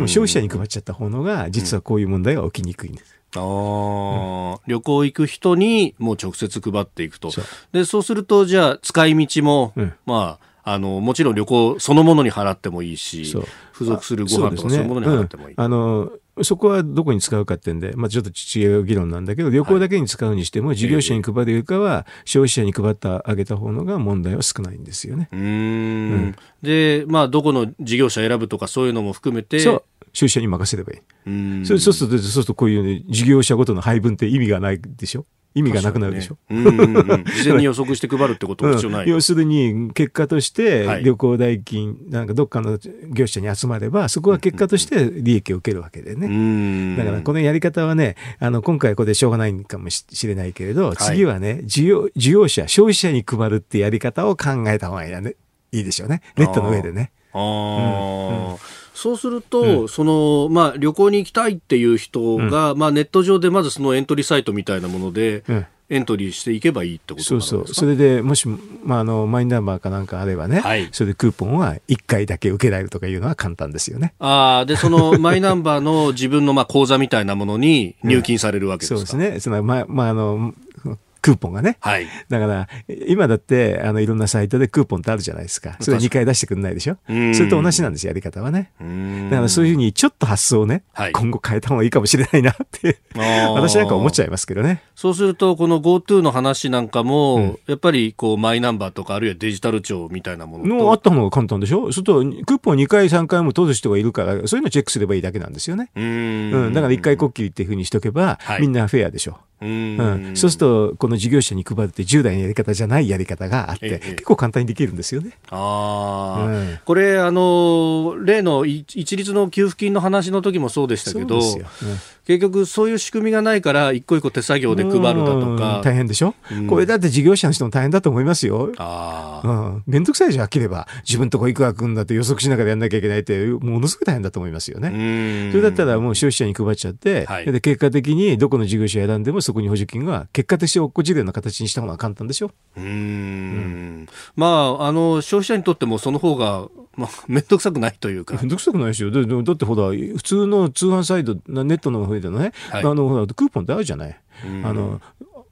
も消費者に配っちゃった方のが、実はこういう問題が起きにくいんです。あうん、旅行行く人にもう直接配っていくと。で、そうすると、じゃあ、使い道も、うん、まあ、あの、もちろん旅行そのものに払ってもいいし、付属するご飯とかそういうものに払ってもいい。ねうん、あの、そこはどこに使うかってんで、まあ、ちょっと違う議論なんだけど、旅行だけに使うにしても、事業者に配るよりかは、消費者に配ってあげた方のが問題は少ないんですよね。うんで、まあ、どこの事業者選ぶとか、そういうのも含めて。そう。消費者に任せればいい。そうすると、そうするとこういう、ね、事業者ごとの配分って意味がないでしょ意味がなくなるでしょ？ね、うんうんうん、事前に予測して配るってことは必要ない、うん、要するに、結果として旅行代金、はい、なんかどっかの業者に集まれば、そこは結果として利益を受けるわけでね。だからこのやり方はね、あの、今回これでしょうがないかもしれないけれど、次はね、事業、事業者、消費者に配るってやり方を考えた方がいい,、ね、いいでしょうね。ネットの上でね。ああ、うん。うんそうすると、うん、その、まあ、旅行に行きたいっていう人が、うん、まあ、ネット上でまずそのエントリーサイトみたいなもので、うんエントリーしていけばいいってことそうそう。それでもし、まあ、あの、マイナンバーかなんかあればね、はい、それでクーポンは1回だけ受けられるとかいうのは簡単ですよね。ああ、で、その マイナンバーの自分のまあ口座みたいなものに入金されるわけですか、うん、そうですね。その、まあ、まあ、あの、クーポンがね。はい。だから、今だって、あの、いろんなサイトでクーポンってあるじゃないですか。それ2回出してくんないでしょ？それと同じなんです、やり方はね。だからそういうふうに、ちょっと発想をね、はい、今後変えた方がいいかもしれないなって私なんか思っちゃいますけどね。そうすると、この GoTo の話なんかも、うん、やっぱり、こう、マイナンバーとか、あるいはデジタル庁みたいなもののあった方が簡単でしょ？それと、クーポン2回、3回も取る人がいるから、そういうのチェックすればいいだけなんですよね。うん。だから1回こっきりっていうふうにしとけば、はい、みんなフェアでしょ。うん、そうすると、この事業者に配るって従来のやり方じゃないやり方があって、ええ、結構簡単にできるんですよね。あうん、これ、あの、例の一律の給付金の話の時もそうでしたけど、うん、結局そういう仕組みがないから、一個一個手作業で配るだとか。大変でしょ、うん、これだって事業者の人も大変だと思いますよ。あうん。めんどくさいじゃん、切れば。自分とこいくらくんだって予測しながらやんなきゃいけないって、ものすごい大変だと思いますよね。それだったらもう消費者に配っちゃって、はい、で結果的にどこの事業者選んでもそこに補助金が結果として落っこちるような形にした方が簡単でしょ？うんうんまあ、あの消費者にとってもその方が、まあ、面倒くさくないというか。めんどくさくないですよ。だだだってほら、普通の通販サイト、ネットの上でのね、はいあの、ほら、クーポンってあるじゃない？うんあの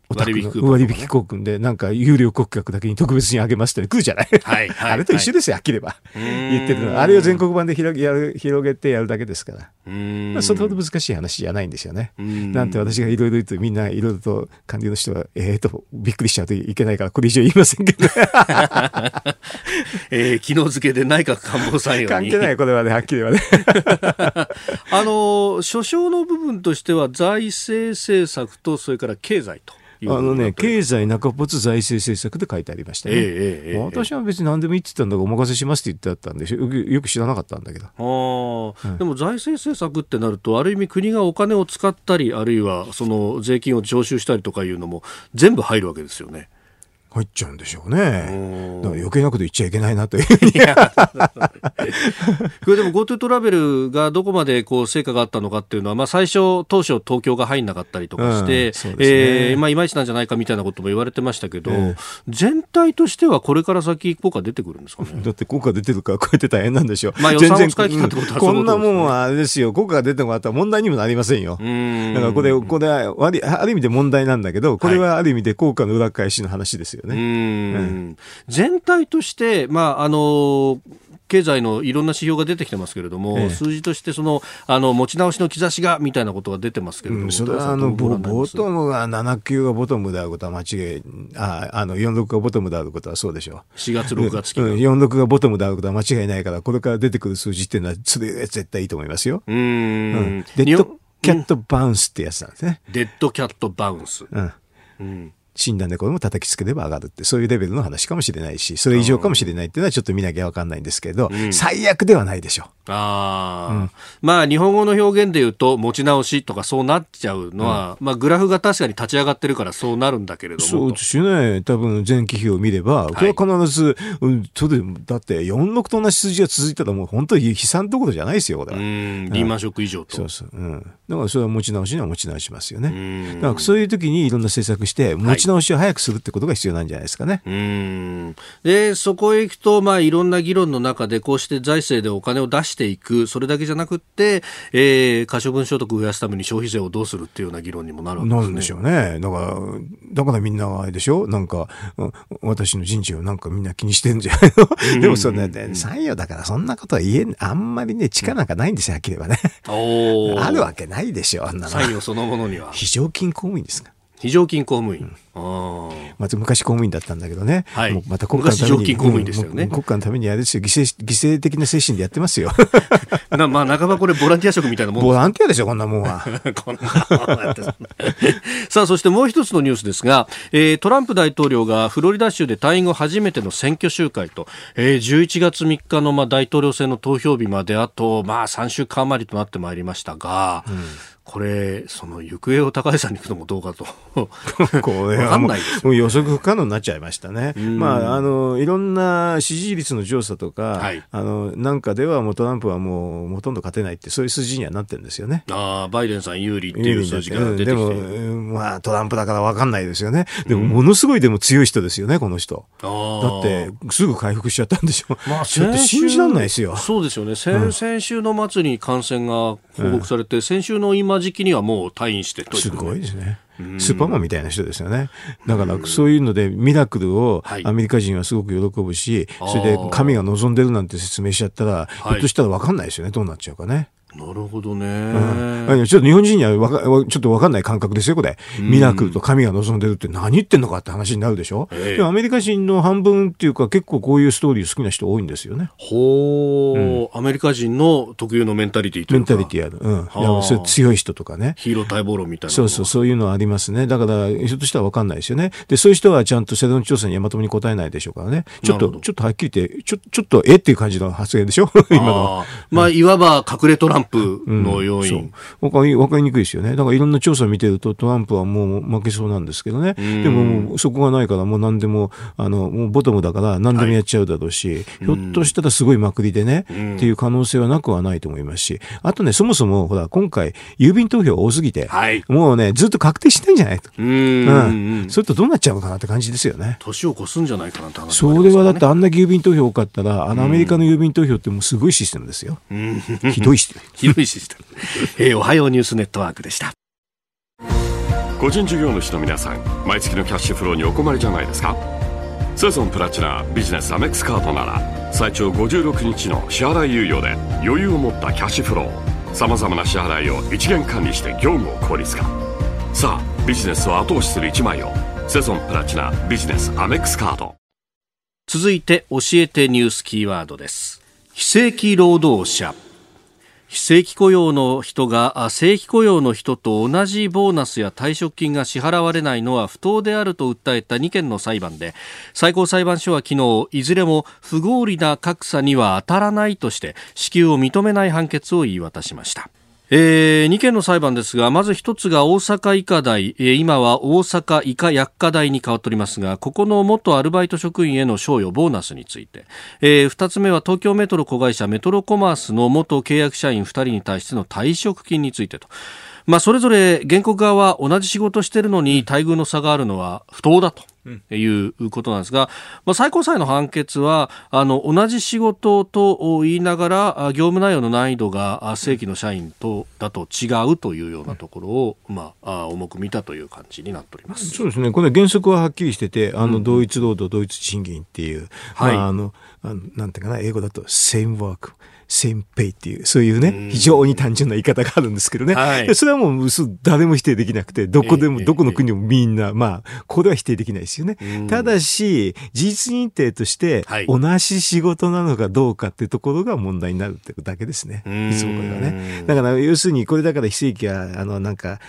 割引クーポン割引クーポンで、なんか、有料顧客だけに特別にあげますって来るじゃない。はいはい あれと一緒ですよ、飽きれば。ん言ってるのは。あれを全国版で広げやる広げてやるだけですから。うんまあ、それほど難しい話じゃないんですよね。んなんて私がいろいろ言うとみんないろいろと官僚の人は、ええとびっくりしちゃうといけないから、これ以上言いませんけど、えー昨日付で内閣官房参与に 関係ない、これはね、はっきり言わね。あの所掌の部分としては財政政策とそれから経済とあのね、経経済中没財政政策で書いてありましたね。ええええええ私は別に何でもいいって言ったんだからお任せしますって言ってあったんでよく知らなかったんだけど。あーでも財政政策ってなるとある意味国がお金を使ったりあるいはその税金を徴収したりとかいうのも全部入るわけですよね。入っちゃうんでしょうね。だから余計なこと言っちゃいけないなという。これ でも GoTo トラベルがどこまでこう成果があったのかっていうのは、まあ、最初、当初、東京が入んなかったりとかして、うんねえーまあ、いまいちなんじゃないかみたいなことも言われてましたけど、ええ全体としてはこれから先、効果出てくるんですかね？だって効果出てるからこうやって大変なんでしょう。まあ予算を使い切ったってことはこねこんなもんはあれですよ。効果が出てもらったら問題にもなりませんよ。うんだからこれ、これはある意味で問題なんだけど、これはある意味で効果の裏返しの話ですようね。ん全体として、まああの経済のいろんな指標が出てきてますけれども、ええ数字としてそのあの持ち直しの兆しがみたいなことが出てますけれども、うん、それはあのボボトムが7級がボトムであることは間違い、ああの46がボトムであることはそうでしょ4月、6月期う。が。うん、46がボトムであることは間違いないから、これから出てくる数字っていうのは、それ絶対いいと思いますよ。ううんんデッドキャットバウンスってやつなんですね。デッドキャットバウンス。うん。うん死んだ猫でも叩きつければ上がるって、そういうレベルの話かもしれないし、それ以上かもしれないっていうのはちょっと見なきゃわかんないんですけど、最悪ではないでしょああ、まあ日本語の表現で言うと持ち直しとかそうなっちゃうのは、まあグラフが確かに立ち上がってるからそうなるんだけれども。そうですよね。多分前期比を見れば、これは必ず、うん、それでだって46と同じ数字が続いたらもう本当に悲惨どころじゃないですよ、これは。うん、リーマンショック以上と。そうそう。うん。だからそれは持ち直しには持ち直しますよね。んだからそういう時にいろんな政策して、持ち直しを早くするってことが必要なんじゃないですかね。うんで、そこへ行くと、まあ、いろんな議論の中で、こうして財政でお金を出していく、それだけじゃなくって、えー、可処分所得を増やすために消費税をどうするっていうような議論にもなるわけですね。なるんでしょうね。だから、だからみんなあれでしょ？なんか、うん私の人事をなんかみんな気にしてるんじゃないの？でもそんなね、参与だからそんなことは言えん、あんまりね、力なんかないんですよ、はっきり言えばね。あるわけないでしょ、あんなの。参与そのものには。非常勤公務員ですか。非常勤公務員。あーまず昔公務員だったんだけどね。はいもうまた国家のために。昔常勤公務員でしたよねうん国家のためにあれですよ、犠牲、犠牲的な精神でやってますよ。なまあ、半ばこれボランティア職みたいなもんボランティアでしょ、こんなもんは。さあ、そしてもう一つのニュースですが、えートランプ大統領がフロリダ州で退院後初めての選挙集会と、えー11月3日のまあ大統領選の投票日まであと、まあ3週間余りとなってまいりましたが、これ、その行方を高橋さんに行くのもどうかと。これわかんはもないですうもう予測不可能になっちゃいましたね。まあ、あの、いろんな支持率の調査とか、はいあの、なんかではもうトランプはもうほとんど勝てないって、そういう数字にはなってるんですよね。あーバイデンさん有利っていう数字が出てきて、うんでも、うんまあ、トランプだから分かんないですよね。でも、ものすごいでも強い人ですよね、この人。だって、すぐ回復しちゃったんでしょ。まあ、ちょっと信じらんないですよ。そうですよね。先,、先週の末に感染が報告されて、先週の今時期にはもう退院してすごいですね。スーパーマンみたいな人ですよね。だから、そういうので、ミラクルをはいアメリカ人はすごく喜ぶし、それで神が望んでるなんて説明しちゃったら、いひょっとしたら分かんないですよね。どうなっちゃうかね。なるほどね。あのちょっと日本人にはわかちょっと分かんない感覚ですよ、これ。ミラクルと神が望んでるって何言ってんのかって話になるでしょ。ええでもアメリカ人の半分っていうか結構こういうストーリー好きな人多いんですよね。ほう、アメリカ人の特有のメンタリティというかメンタリティある。うん。それ強い人とかね。ヒーロー待望論みたいなそうそう、そういうのはありますね。だから、ひょっとしたら分かんないですよね。で、そういう人はちゃんと世論調査にはまともに答えないでしょうからね。ちょっと、ちょっとはっきり言って、ちょ、ちょっと、えっていう感じの発言でしょ？今のは。あーまあ、いわば隠れトランプの要因、うん。そう。わかりにくいですよね。だからいろんな調査見てるとトランプはもう負けそうなんですけどね。ん。でもそこがないからもう何でも、あの、もうボトムだから何でもやっちゃうだろうし、ひょっとしたらすごいまくりでね、っていう可能性はなくはないと思いますし、あとね、そもそもほら、今回郵便投票多すぎて、はい。もうね、ずっと確定してんじゃないと。うーん。それとどうなっちゃうのかなって感じですよね。年を越すんじゃないかなって話もあそれはだってあんだけ郵便投票多かったら、あのアメリカの郵便投票ってもうすごいシステムですよ。ひどいシステム。広いシステム、えーおはようニュースネットワークでした。個人事業主の皆さん毎月のキャッシュフローにお困りじゃないですか？セゾンプラチナビジネスアメックスカードなら最長56日の支払い猶予で余裕を持ったキャッシュフローさまざまな支払いを一元管理して業務を効率化。さあビジネスを後押しする一枚をセゾンプラチナビジネスアメックスカード続いて教えてニュースキーワードです。非正規労働者非正規雇用の人が正規雇用の人と同じボーナスや退職金が支払われないのは不当であると訴えた2件の裁判で最高裁判所は昨日いずれも不合理な格差には当たらないとして支給を認めない判決を言い渡しました。えー、2件の裁判ですが、まず1つが大阪医科大、えー今は大阪医科薬科大に変わっておりますが、ここの元アルバイト職員への賞与、ボーナスについて、えー、二つ目は東京メトロ子会社メトロコマースの元契約社員2人に対しての退職金についてと。まあ、それぞれ原告側は同じ仕事してるのに待遇の差があるのは不当だと。いうことなんですが、まあ、最高裁の判決はあの同じ仕事と言いながらあ業務内容の難易度があ正規の社員とだと違うというようなところを、まあ、あ重く見たという感じになっております。そうですね。これ原則ははっきりしてて、あの、同一労働、同一賃金っていう、はいまあ、あの、あのなんていうかな、英語だと、same work。Same pay っていう、そういうね、非常に単純な言い方があるんですけどね。はいでそれはもう嘘、誰も否定できなくて、どこでも、ええどこの国でもみんな、まあ、これは否定できないですよね。うんただし、事実認定としてはい、同じ仕事なのかどうかっていうところが問題になるってだけですね。うんいつもこれはね。だから、要するに、これだから非正規は、あの、なんか、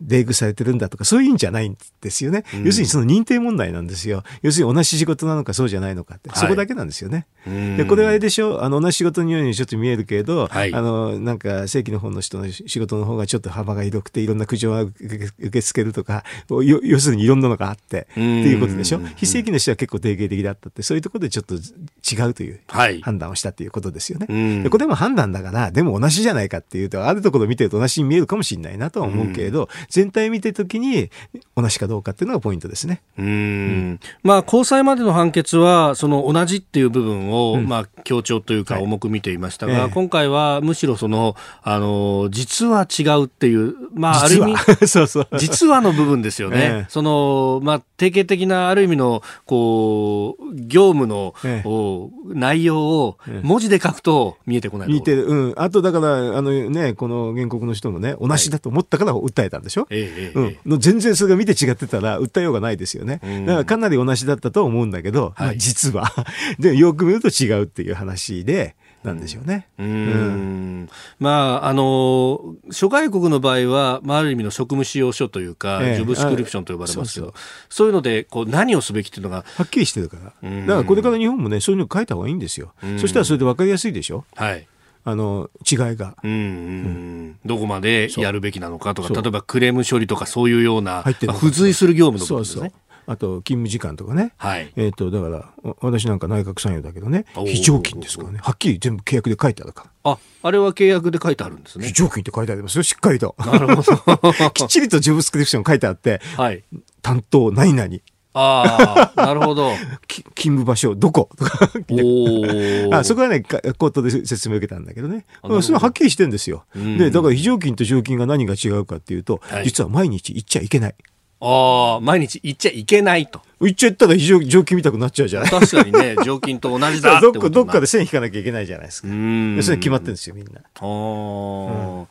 冷遇されてるんだとか、そういうんじゃないんですよね。要するにその認定問題なんですよ。要するに同じ仕事なのかそうじゃないのかって。はい。そこだけなんですよね。うん。で、これはあれでしょ？あの、同じ仕事のようにちょっと見えるけれど、はい。あの、なんか、正規の方の人の仕事の方がちょっと幅が広くて、いろんな苦情は受け付けるとか、よ要するにいろんなのがあって、っていうことでしょ？非正規の人は結構定型的だったって、そういうところでちょっと違うというはい。判断をしたということですよね。うん。でこれも判断だから、でも同じじゃないかっていうと、あるところを見てると同じに見えるかもしれないなとは思うけれど、全体見てるときに同じかどうかっていうのがポイントですね。うーんまあ、高裁までの判決は、その同じっていう部分を、まあ、強調というか重く見ていましたが、ええ今回はむしろその、あの、実は違うっていう、まあ、ある意味、そうそう。実はの部分ですよね。ええその、まあ、定型的なある意味の、こう、業務の、ええお内容を文字で書くと見えてこないところ似てる。うん。あと、だから、あのね、この原告の人もね、同じだと思ったから訴えたんでしょ、ええええうん。ええの全然それが見て違ってたら訴えようがないですよね。うん。だからかなり同じだったとは思うんだけど、まあ、実は。で、よく見ると違うっていう話で、なんでしょうね。うーん。まあ、あの、諸外国の場合は、まあ、ある意味の職務使用書というか、ええ。ジョブスクリプションと呼ばれますけど、あそういうので、こう、何をすべきっていうのが、はっきりしてるから。うん。だからこれから日本もね、そういうの書いた方がいいんですよ。うん。そしたらそれで分かりやすいでしょ？はい。あの、違いが。うんうんどこまでやるべきなのかとか、そう例えばクレーム処理とかそういうような、入ってるまあ付随する業務の部そうそう分ですね。。あと、勤務時間とかね。はい。えっ、と、だから、お私なんか内閣参与だけどね非常勤ですからね。はっきり全部契約で書いてあるから。あ、あれは契約で書いてあるんですね非。常勤って書いてありますよ、しっかりと。なるほど。きっちりとジョブスクリプション書いてあって、はい。担当何々、ああ、なるほど。き勤務場所どこ？あそこはね、か口頭で説明を受けたんだけどね。どそれははっきりしてるんですよ。うんで、だから非常勤と常勤が何が違うかっていうと、はい実は毎日行っちゃいけない。ああ、毎日行っちゃいけないと。行っちゃったら非常常勤みたくなっちゃうじゃない。確かにね、常勤と同じだどっか、どっかで線引かなきゃいけないじゃないですか。うんでそれ決まってるんですよ、みんな。あー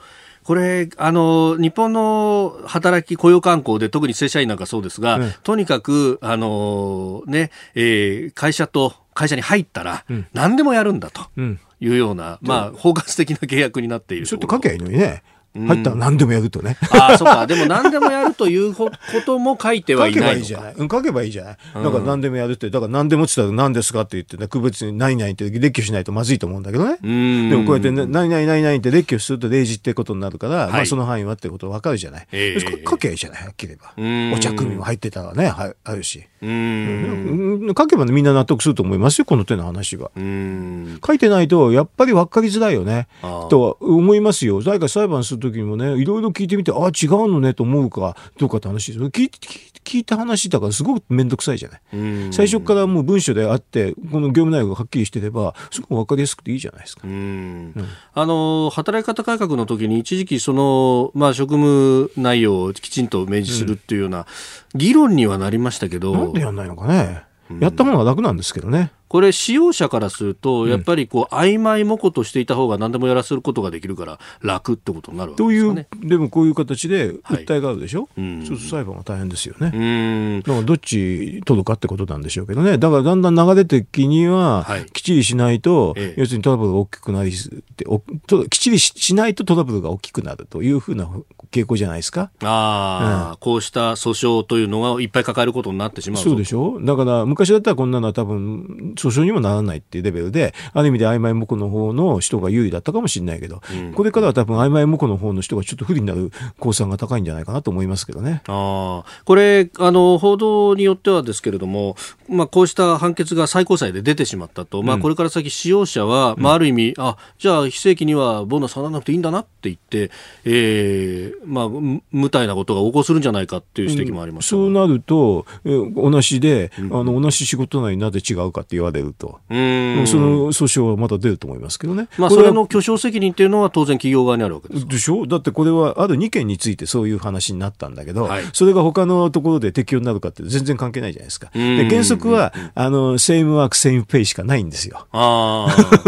これ、あの、日本の働き雇用慣行で、特に正社員なんかそうですが、うんとにかく、あの、ね、えー会社と、会社に入ったらうん、何でもやるんだとうん。いうような、まあ、包括的な契約になっている。ちょっと書きゃいいのにね。入ったら何でもやるとね。ああ、そうか。でも何でもやるということも書いては書けいないのか。ばいいじゃない。うん、書けばいいじゃない。だから何でもやるって、だから何でもって言ったら何ですかって言ってね、区別に何々って列挙しないとまずいと思うんだけどね。うんでもこうやってね、何々何々って列挙すると0時ってことになるから、まはいあその範囲はってことわかるじゃない。ええそれ書けばいいじゃない、はっきり言えんば。お茶組も入ってたらね、はあるし。書けばね、みんな納得すると思いますよ、この手の話が。うん。書いてないと、やっぱり分かりづらいよね。とは思いますよ。誰か裁判するときにもね、いろいろ聞いてみて、ああ、違うのねと思うかどうかって話ですよ。聞い聞い聞いた話だからすごく面倒くさいじゃない。うん最初からもう文書であって、この業務内容がはっきりしてれば、すごく分かりやすくていいじゃないですか。うんあの働き方改革の時に一時期その、まあ、職務内容をきちんと明示するっていうような議論にはなりましたけど、なんでやんないのかね。やった方が楽なんですけどね。これ使用者からするとやっぱりこう曖昧模倣としていた方が何でもやらせることができるから楽ってことになるわけですかね。でもこういう形ではい。訴えがあるでしょ、うん。そうすると裁判が大変ですよね。うん。だからどっち取るかってことなんでしょうけどね。だからだんだん流れ的にははい、きっちりしないと、ええ。要するにトラブルが大きくなりすって、きっちりししないとトラブルが大きくなるというふうな傾向じゃないですか？ああ、こうした訴訟というのがいっぱい抱えることになってしまうそうでしょ？だから昔だったらこんなのは多分訴訟にもならないっていうレベルで、ある意味で曖昧模倣の方の人が有利だったかもしれないけど、これからは多分曖昧模倣の方の人がちょっと不利になる公算が高いんじゃないかなと思いますけどね。ああこれあの、報道によってはですけれども、まあ、こうした判決が最高裁で出てしまったと、まあ、これから先、使用者は、まあ、ある意味、あじゃあ、非正規にはボーナス払わなくていいんだなって言って、えーまあ、む無体なことが横行するんじゃないかっていう指摘もありましたそうなると、え同じで、あの同じ仕事なのになぜ違うかって言われると、うん。その訴訟はまた出ると思いますけどね。まあ、それの巨匠責任っていうのは当然企業側にあるわけです。でしょだってこれはある2件についてそういう話になったんだけど、はい。それが他のところで適用になるかって全然関係ないじゃないですか。ん。で原則は、あの、セイムワーク、セイムペイしかないんですよ。あ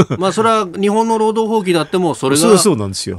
あ、まあ、それは日本の労働法規だっても、それが。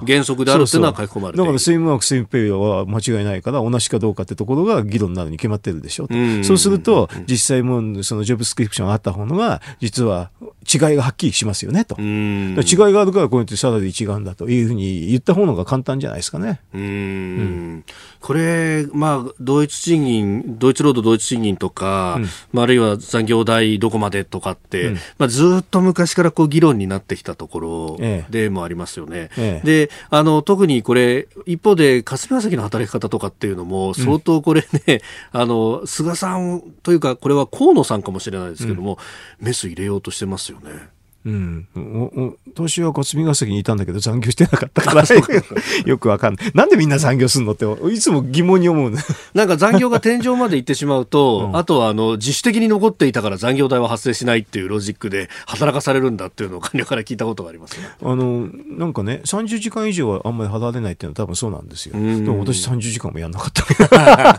原則であるっていうのは書き込まれてだから、セイムワーク、セイムペイは間違いないから、同じかどうかってところが議論になるに決まってるでしょ。ん。そうすると、実際もう、そのジョブスクリプションがあった方のが、実は違いがはっきりしますよね、と。違いがあるから、こうやってサラリー違うんだというふうに言った方のが簡単じゃないですかね。うーんこれ、まあ、同一賃金、同一労働同一賃金とか、まあ、あるいは残業代どこまでとかって、まあ、ずっと昔からこう議論になってきたところええ。でもありますよね。ええ。で、あの、特にこれ、一方で、霞が関の働き方とかっていうのも、相当これね、あの、菅さんというか、これは河野さんかもしれないですけども、メス入れようとしてますよね。うん。おお私は霞が関にいたんだけど残業してなかったから、よくわかんない。なんでみんな残業するのって、いつも疑問に思うね。なんか残業が天井まで行ってしまうと、あとはあの自主的に残っていたから残業代は発生しないっていうロジックで働かされるんだっていうのを官僚から聞いたことがありますね。あの、なんかね、30時間以上はあんまり払われないっていうのは多分そうなんですよ。んでも私30時間もやんなかった。だ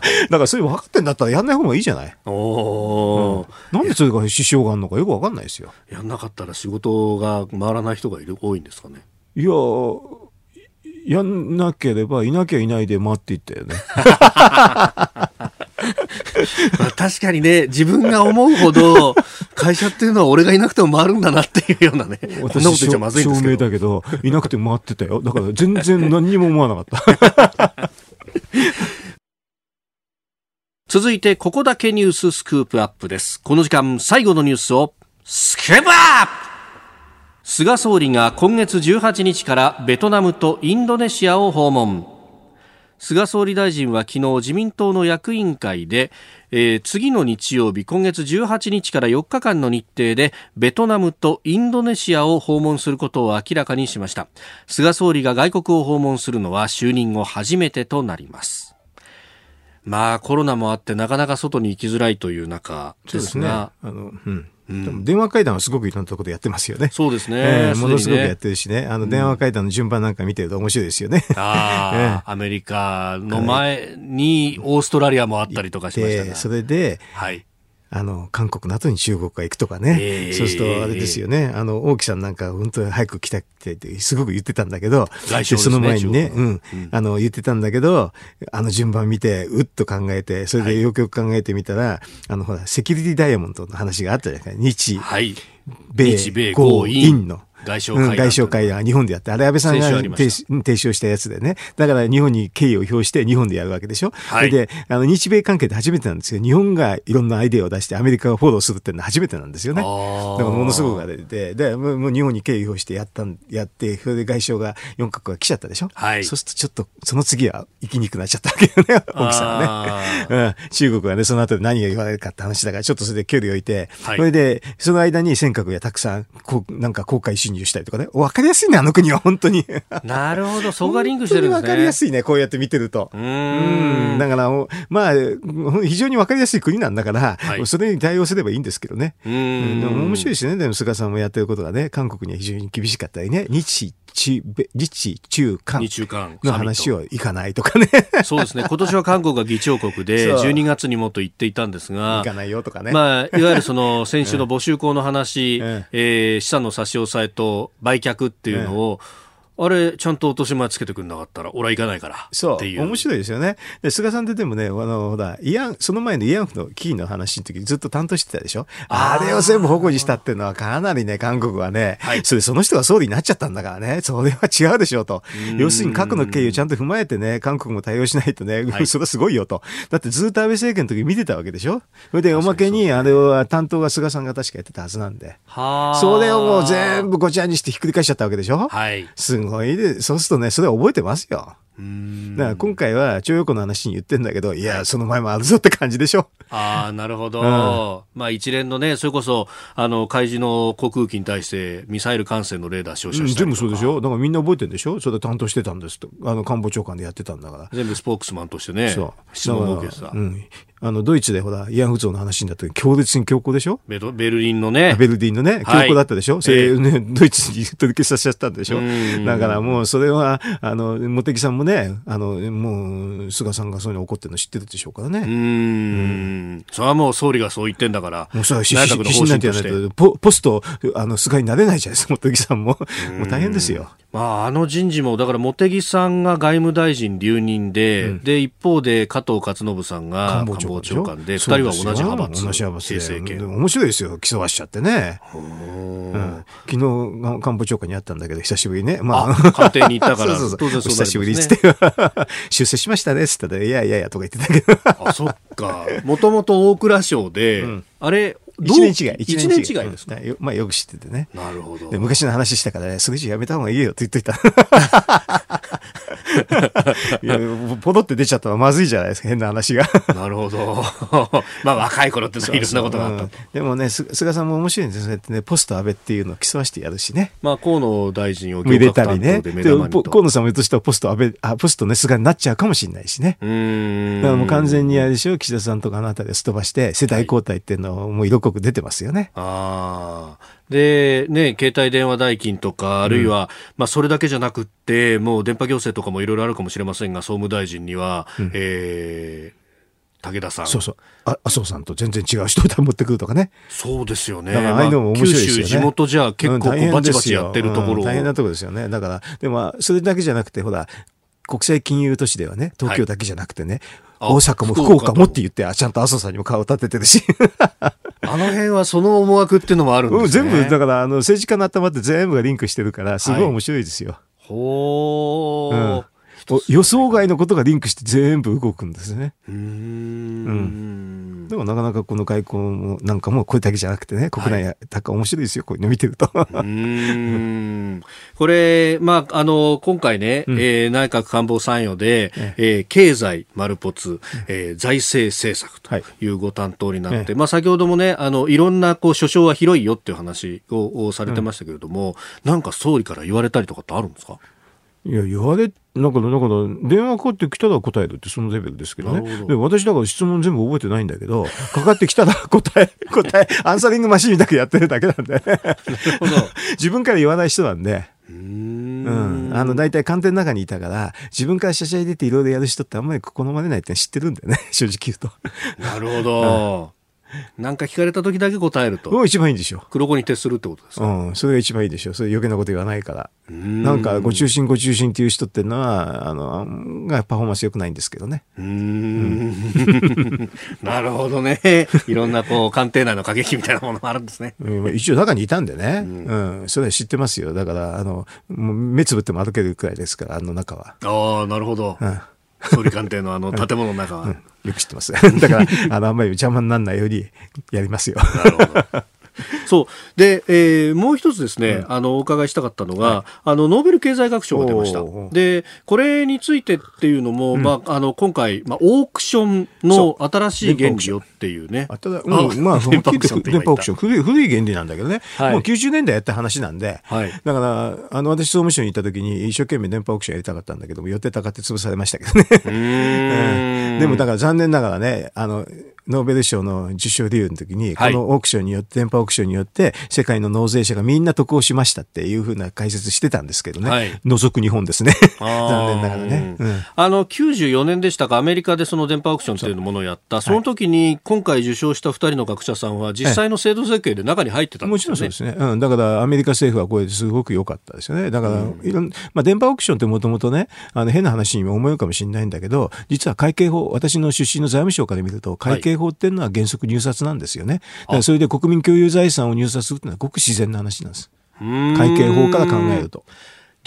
からそういうの分かってんだったらやんない方がいいじゃない？おお、なんでそれが支障があるのかよくわかんないですよ。やんなかったら仕事が回らない人がいる多いんですかね？いやーやんなければいなきゃいないで待っていったよね。まあ、確かにね、自分が思うほど会社っていうのは俺がいなくても回るんだなっていうようなね、こんなまずいんです証明けど。だけど、いなくても待ってたよ。だから全然何にも思わなかった。続いて、ここだけニューススクープアップです。この時間、最後のニュースを、スクープアップ菅総理が今月18日からベトナムとインドネシアを訪問。菅総理大臣は昨日自民党の役員会で、えー次の日曜日今月18日から4日間の日程でベトナムとインドネシアを訪問することを明らかにしました菅総理が外国を訪問するのは就任後初めてとなりますまあコロナもあってなかなか外に行きづらいという中ですがあの、うん。でも電話会談はすごくいろんなところでやってますよね。そうですね、ええものすごくやってるしね。あの、電話会談の順番なんか見てると面白いですよね。ああ、アメリカの前にオーストラリアもあったりとかしましたで、がそれで、はいあの、韓国の後に中国が行くとかね。ええそうすると、あれですよね。あの、大木さんなんか、本当に早く来たってって、すごく言ってたんだけど、来週ねその前にね、中うん、あの、言ってたんだけど、あの順番見て、うっと考えて、それでよくよく考えてみたら、あの、ほら、セキュリティダイヤモンドの話があったじゃないですか。日、はい米、日米豪、印の。外相会談うん外相会談日本でやって、あれ安倍さんが提唱したやつでね。だから日本に敬意を表して日本でやるわけでしょ。はいで、あの、日米関係で初めてなんですよ。日本がいろんなアイデアを出してアメリカがフォローするってのは初めてなんですよね。だからものすごくあれで、で、もう日本に敬意を表してやったん、やって、それで外相が4カ国が来ちゃったでしょ。はいそうするとちょっと、その次は行きにくくなっちゃったわけよね、さんはね。あうん、中国はね、その後で何が言われるかって話だから、ちょっとそれで距離を置いて、はいそれで、その間に尖閣がたくさん、こう、なんか公開侵入したりとかね、わかりやすいね、あの国は、本当に。なるほど、そこがリンクしてるんですね。わかりやすいね、こうやって見てると。うん。だから、おまあ、非常にわかりやすい国なんだから、はいそれに対応すればいいんですけどね。ううんん。でも面白いですね。でも菅さんもやってることがね、韓国には非常に厳しかったりね、日日中韓日中韓の話をいかないとかね。そうですね。今年は韓国が議長国で、そう12月にもと言っていたんですがい、かないよとかね。まあ、いわゆるその 先週の募集校の話、ええー資産の差し押さえと売却っていうのを、あれ、ちゃんと落とし前つけてくんなかったら、俺は行かないから。そうっていう。面白いですよね。で、菅さんってでもね、あの、ほら、慰安、その前の慰安婦の危機の話の時にずっと担当してたでしょ？あれを全部保護にしたっていうのはかなりね、韓国はね、はいそれその人が総理になっちゃったんだからね、それは違うでしょうと。要するに核の経緯をちゃんと踏まえてね、韓国も対応しないとね、はいそれはすごいよと。だってずっと安倍政権の時見てたわけでしょ？それでおまけに、あれは担当が菅さんが確かやってたはずなんで。はあそれをもう全部ごちゃにしてひっくり返しちゃったわけでしょ？はい。すごいで、そうするとね、それ覚えてますよ。だから今回は徴用工の話に言ってんだけど、いや、その前もあるぞって感じでしょ。ああ、なるほど。まあ一連のね、それこそ、あの、海事の航空機に対してミサイル艦船のレーダー照射し全部そうでしょ？だからみんな覚えてるんでしょ？それ担当してたんですと。あの、官房長官でやってたんだから。全部スポークスマンとしてね、そう。質問を受けてた。うん。あの、ドイツでほら、慰安婦像の話になった時、強烈に強硬でしょ？ベドベルリンのね、ベルディンのね、強はい硬だったでしょ、それね、ドイツに取り消させちゃったんでしょ？うんだからもうそれは、あの、茂木さんもね、あの、もう、菅さんがそういうの怒ってるの知ってるでしょうからね。うーん、それはもう総理がそう言ってんだから、もうそれは必内閣の方針として。ポポスト、あの、菅になれないじゃないですか、茂木さんも。もう大変ですよ。まあ、あの人事も、だから茂木さんが外務大臣留任で、で、一方で加藤勝信さんが官房長官で、二人は同じ派閥。同じ派閥で。政権でも面白いですよ、競わしちゃってね。うん昨日、官房長官に会ったんだけど、久しぶりにね。まあ、あ官邸に行ったから そうそうそうね久しぶりっつって、出世しましたねっつったら、いやいやいやとか言ってたけど。あ、そっか。もともと大蔵省で、あれ、一年違い。一年違いですか、うんよまあよく知っててね。なるほどで。昔の話したからね、それ以上やめた方がいいよって言っといた。いやポロって出ちゃったらまずいじゃないですか、変な話が。なるほど。まあ、若い頃っていろんなことがあったうん。でもね、す菅さんも面白いんですよ。そうやってね、ポスト安倍っていうのを競わしてやるしね。まあ、河野大臣を入れたりね。河野さんも言うとしたらポスト安倍、あ、ポストね、菅になっちゃうかもしれないしね。うーん。だからもう完全にあれでしょ、岸田さんとかあなたですっ飛ばして、世代交代っていうのをもう色濃く出てますよね。ああ。で、ね、携帯電話代金とか、あるいは、まあ、それだけじゃなくって、もう電波行政とかもいろいろあるかもしれませんが、総務大臣には、えー武田さん。そうそう。あ、麻生さんと全然違う人を持ってくるとかね。そうですよね。だからああいうのも面白いですよね。まあ九州地元じゃ結構バチバチやってるところを。うん大変なところですよね。だから、でも、それだけじゃなくて、ほら、国際金融都市ではね、東京だけじゃなくてね、あ大阪も福岡もって言って、あちゃんと麻生さんにも顔を立ててるし。あの辺はその思惑っていうのもあるんですね。全部、だから、あの、政治家の頭って全部がリンクしてるから、すごい面白いですよ。ほー。うんお予想外のことがリンクして全部動くんですね。うーん。でもなかなかこの外交もなんかもこれだけじゃなくてね、国内や、たか面白いですよ、こういうの見てると。これ、まあ、あの、今回ね、えー内閣官房参与で、えー経済丸ポツ、えー財政政策とい。うご担当になって、えまあ、先ほどもね、あの、いろんな、こう、所掌は広いよっていう話ををされてましたけれども、なんか総理から言われたりとかってあるんですか？いや、言われ、なんか、だから、電話かかってきたら答えるってそのレベルですけどね。で、私だから質問全部覚えてないんだけど、かかってきたら答え、答え、アンサリングマシンだけやってるだけなんで。自分から言わない人なんで。うんん。あの、大体官邸の中にいたから、自分からしゃしゃい出ていろいろやる人ってあんまり好まれないって知ってるんだよね、正直言うと。なるほど。なんか聞かれた時だけ答えると。もう一番いいんでしょ。黒子に徹するってことですか、うん、それが一番いいでしょ。それ余計なこと言わないから。なんか、ご中心ご中心っていう人っていうのは、あの、案外パフォーマンス良くないんですけどね。うーん。なるほどね。いろんなこう、官邸内の過激みたいなものもあるんですね。うん一応中にいたんでね。うん、それは知ってますよ。だから、あの、目つぶっても歩けるくらいですから、あの中は。ああ、なるほど。うん。総理官邸のあの建物の中は。よく知ってます。だから、あの、あんまり邪魔にならないようにやりますよ。なるほど。そう。で、えーもう一つですね、あの、お伺いしたかったのが、あの、ノーベル経済学賞が出ました。で、これについてっていうのも、まあ、あの、今回、まあ、オークションの新しい原理よっていうね。あただ、うん、まあ、電波オークションって今言った電波オークション古い、古い原理なんだけどね。はいもう90年代やった話なんで。はいだから、あの、私、総務省に行った時に、一生懸命電波オークションやりたかったんだけども、予定高って潰されましたけどね。でも、だから残念ながらね、あの、ノーベル賞の受賞理由の時に、はいこのオークションによって、電波オークションによって、世界の納税者がみんな得をしましたっていうふうな解説してたんですけどね。はい除く日本ですね。残念ながらね。うんあの94年でしたか、アメリカでその電波オークションっていうものをやった、その時に今回受賞した2人の学者さんは、実際の制度設計で中に入ってたんもですよね。ちろんそうですね。うん。だから、アメリカ政府はこれすごく良かったですよね。だから、いろん、まあ、電波オークションってもともとね、あの、変な話にも思えるかもしれないんだけど、実は会計法、私の出身の財務省から見ると、会計法っていうのは原則入札なんですよね。だからそれで国民共有財産を入札するっていうのはごく自然な話なんです。会計法から考えると。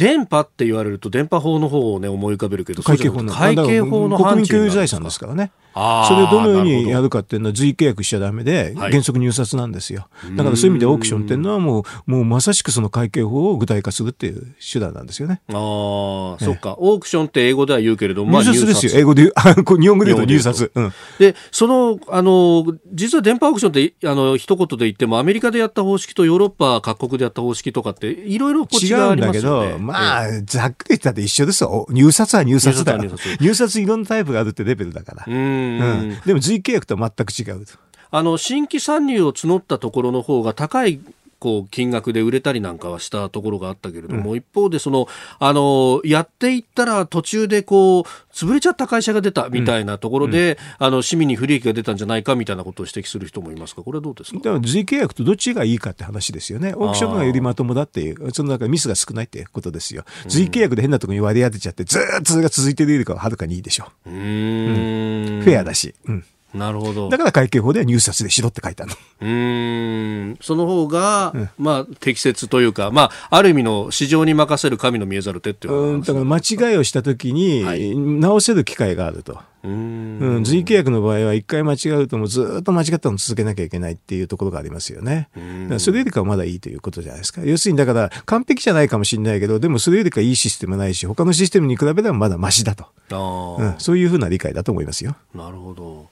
電波って言われると電波法の方をね思い浮かべるけど会計法の会計法の国民共有財産ですからね。それをどのようにやるかっていうのは随意契約しちゃダメで、はい原則入札なんですよ。だからそういう意味でオークションっていうのはもう、もうまさしくその会計法を具体化するっていう手段なんですよね。ああ、そっか。オークションって英語では言うけれども、まあ入札ですよ。英語で言う、日本語で言うと入札。うん。で、その、あの、実は電波オークションって、あの、一言で言っても、アメリカでやった方式とヨーロッパ各国でやった方式とかって、いろいろ違うんだけりますよね。ど、まあ、ざっくり言ったって一緒ですよ。入札は入札だ入札は入札入札いろんなタイプがあるってレベルだから。ええ。ううんん。でも随意契約とは全く違うと。あの、新規参入を募ったところの方が高い、こう、金額で売れたりなんかはしたところがあったけれども、一方で、その、あの、やっていったら途中でこう、潰れちゃった会社が出たみたいなところで、あの、市民に不利益が出たんじゃないかみたいなことを指摘する人もいますが、これはどうですか？だから随意契約とどっちがいいかって話ですよね。オークションがよりまともだっていう、その中ミスが少ないっていうことですよ。随意契約で変なところに割り当てちゃって、ずーっとそれが続いてるよりかははるかにいいでしょうーん。う。フェアだし。うん。なるほど。だから会計法では入札でしろって書いてあるの。うーんその方が、まあ、適切というか、まあ、ある意味の市場に任せる神の見えざる手っていううん、だから間違いをしたときに、はい直せる機会があると。うーんうん、随意契約の場合は一回間違うともうずーっと間違ったのを続けなきゃいけないっていうところがありますよね。それよりかはまだいいということじゃないですか。要するにだから完璧じゃないかもしれないけど、でもそれよりかいいシステムないし、他のシステムに比べればまだマシだと。あーうん、そういうふうな理解だと思いますよ。なるほど。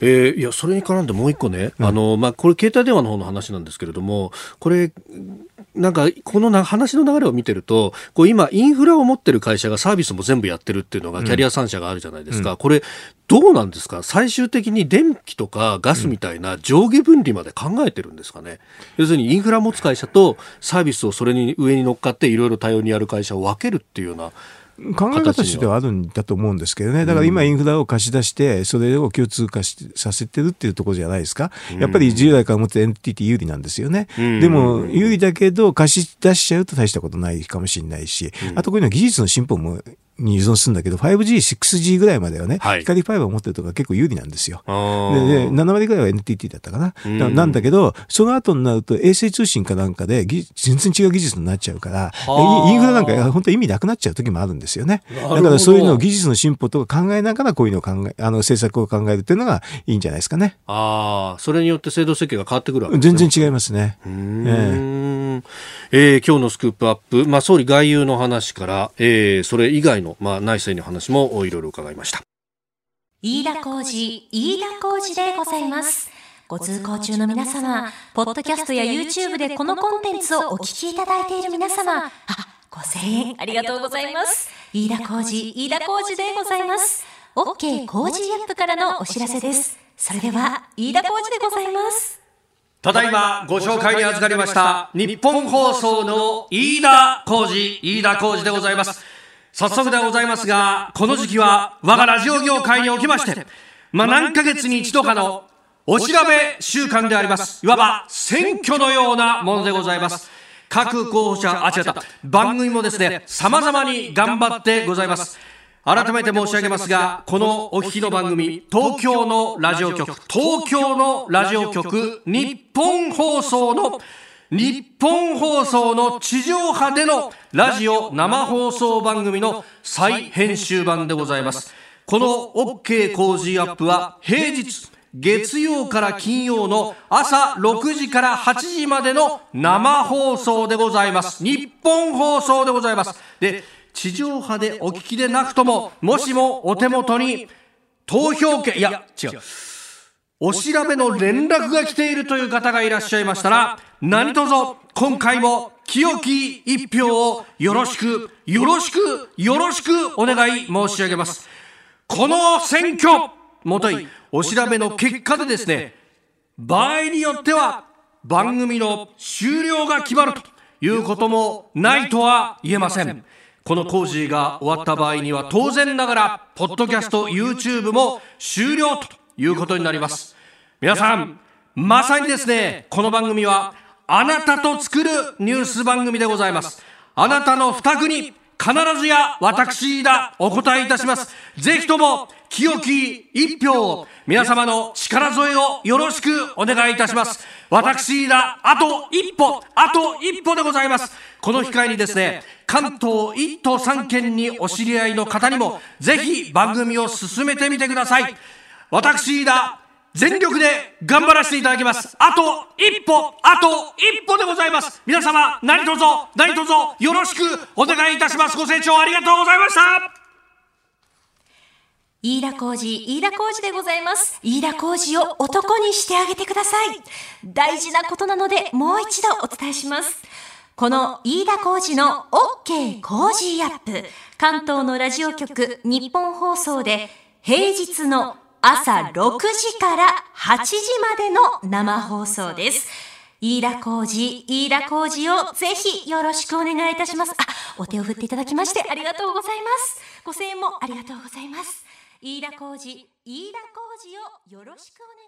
えーいや、それに絡んでもう一個ね、あの、まあ、これ携帯電話の方の話なんですけれども、これ、なんか、このな話の流れを見てると、こう今、インフラを持ってる会社がサービスも全部やってるっていうのが、キャリア3社があるじゃないですか。これ、どうなんですか？最終的に電気とかガスみたいな上下分離まで考えてるんですかね、要するにインフラ持つ会社とサービスをそれに上に乗っかっていろいろ対応にやる会社を分けるっていうような、考え方としてはあるんだと思うんですけどね。だから今インフラを貸し出して、それを共通化しさせてるっていうところじゃないですか。やっぱり従来から持ってる NTT 有利なんですよね。んでも、有利だけど貸し出しちゃうと大したことないかもしれないし、あとこういうのは技術の進歩も、に依存するんだけど、5G、6G ぐらいまではね、はい光ファイバーを持ってるとか結構有利なんですよ。あでで7割ぐらいは NTT だったかな。ななんだけど、その後になると衛星通信かなんかでぎ全然違う技術になっちゃうから、インフラなんか本当意味なくなっちゃう時もあるんですよね。だからそういうのを技術の進歩とか考えながらこういうのを考え、あの政策を考えるっていうのがいいんじゃないですかね。あー、それによって制度設計が変わってくるわけですね全然違いますね。うーんえー今日のスクープアップ、まあ、総理外遊の話から、えーそれ以外の、まあ、内政の話もいろいろ伺いました。飯田浩二、飯田浩二でございます。ご通行中の皆様、ポッドキャストや YouTube でこのコンテンツをお聞きいただいている皆様、あ、5000円ありがとうございます。飯田浩二、飯田浩二でございます。OK 工事アップからのお知らせです。それでは、飯田浩二でございます。ただいまご紹介に預かりました日本放送の飯田浩二飯田浩二でございます早速でございますがこの時期は我がラジオ業界におきましてまあ何ヶ月に一度かのお調べ週間であります。いわば選挙のようなものでございます。各候補者、あ、違った。番組もですね、様々に頑張ってございます。改めて申し上げますが、このお聞きの番組、東京のラジオ局、東京のラジオ局、日本放送の日本放送の地上波でのラジオ生放送番組の再編集版でございます。この OK 工事アップは平日、月曜から金曜の朝6時から8時までの生放送でございます。日本放送でございます。で、地上波でお聞きでなくとも、もしもお手元に投票権、いや、違う。お調べの連絡が来ているという方がいらっしゃいましたら、何卒今回も清き一票をよろしく、よろしく、よろしくお願い申し上げます。この選挙、もとい、お調べの結果でですね、場合によっては番組の終了が決まるということもないとは言えません。この工事が終わった場合には当然ながら、ポッドキャスト、YouTube も終了ということになります。皆さん、まさにですね、この番組はあなたと作るニュース番組でございます。あなたの負託に必ずや私だお答えいたします。ぜひとも清き一票を皆様の力添えをよろしくお願いいたします。私だあと一歩、あと一歩でございます。この機会にですね、関東1都3県にお知り合いの方にもぜひ番組を進めてみてください。私だ全力で頑張らせていただきます。あと一歩、あと一歩でございます。皆様、何卒、何卒よろしくお願いいたします。ご清聴ありがとうございました。飯田浩二、飯田浩二でございます。飯田浩二を男にしてあげてください。大事なことなので、もう一度お伝えします。この飯田浩二の OK 工事アップ。関東のラジオ局日本放送で平日の朝6時から8時までの生放送です。飯田浩二、飯田浩二をぜひよろしくお願いいたします。あ、お手を振っていただきましてありがとうございます。ご声援もありがとうございます。飯田浩二、飯田浩二をよろしくお願いします。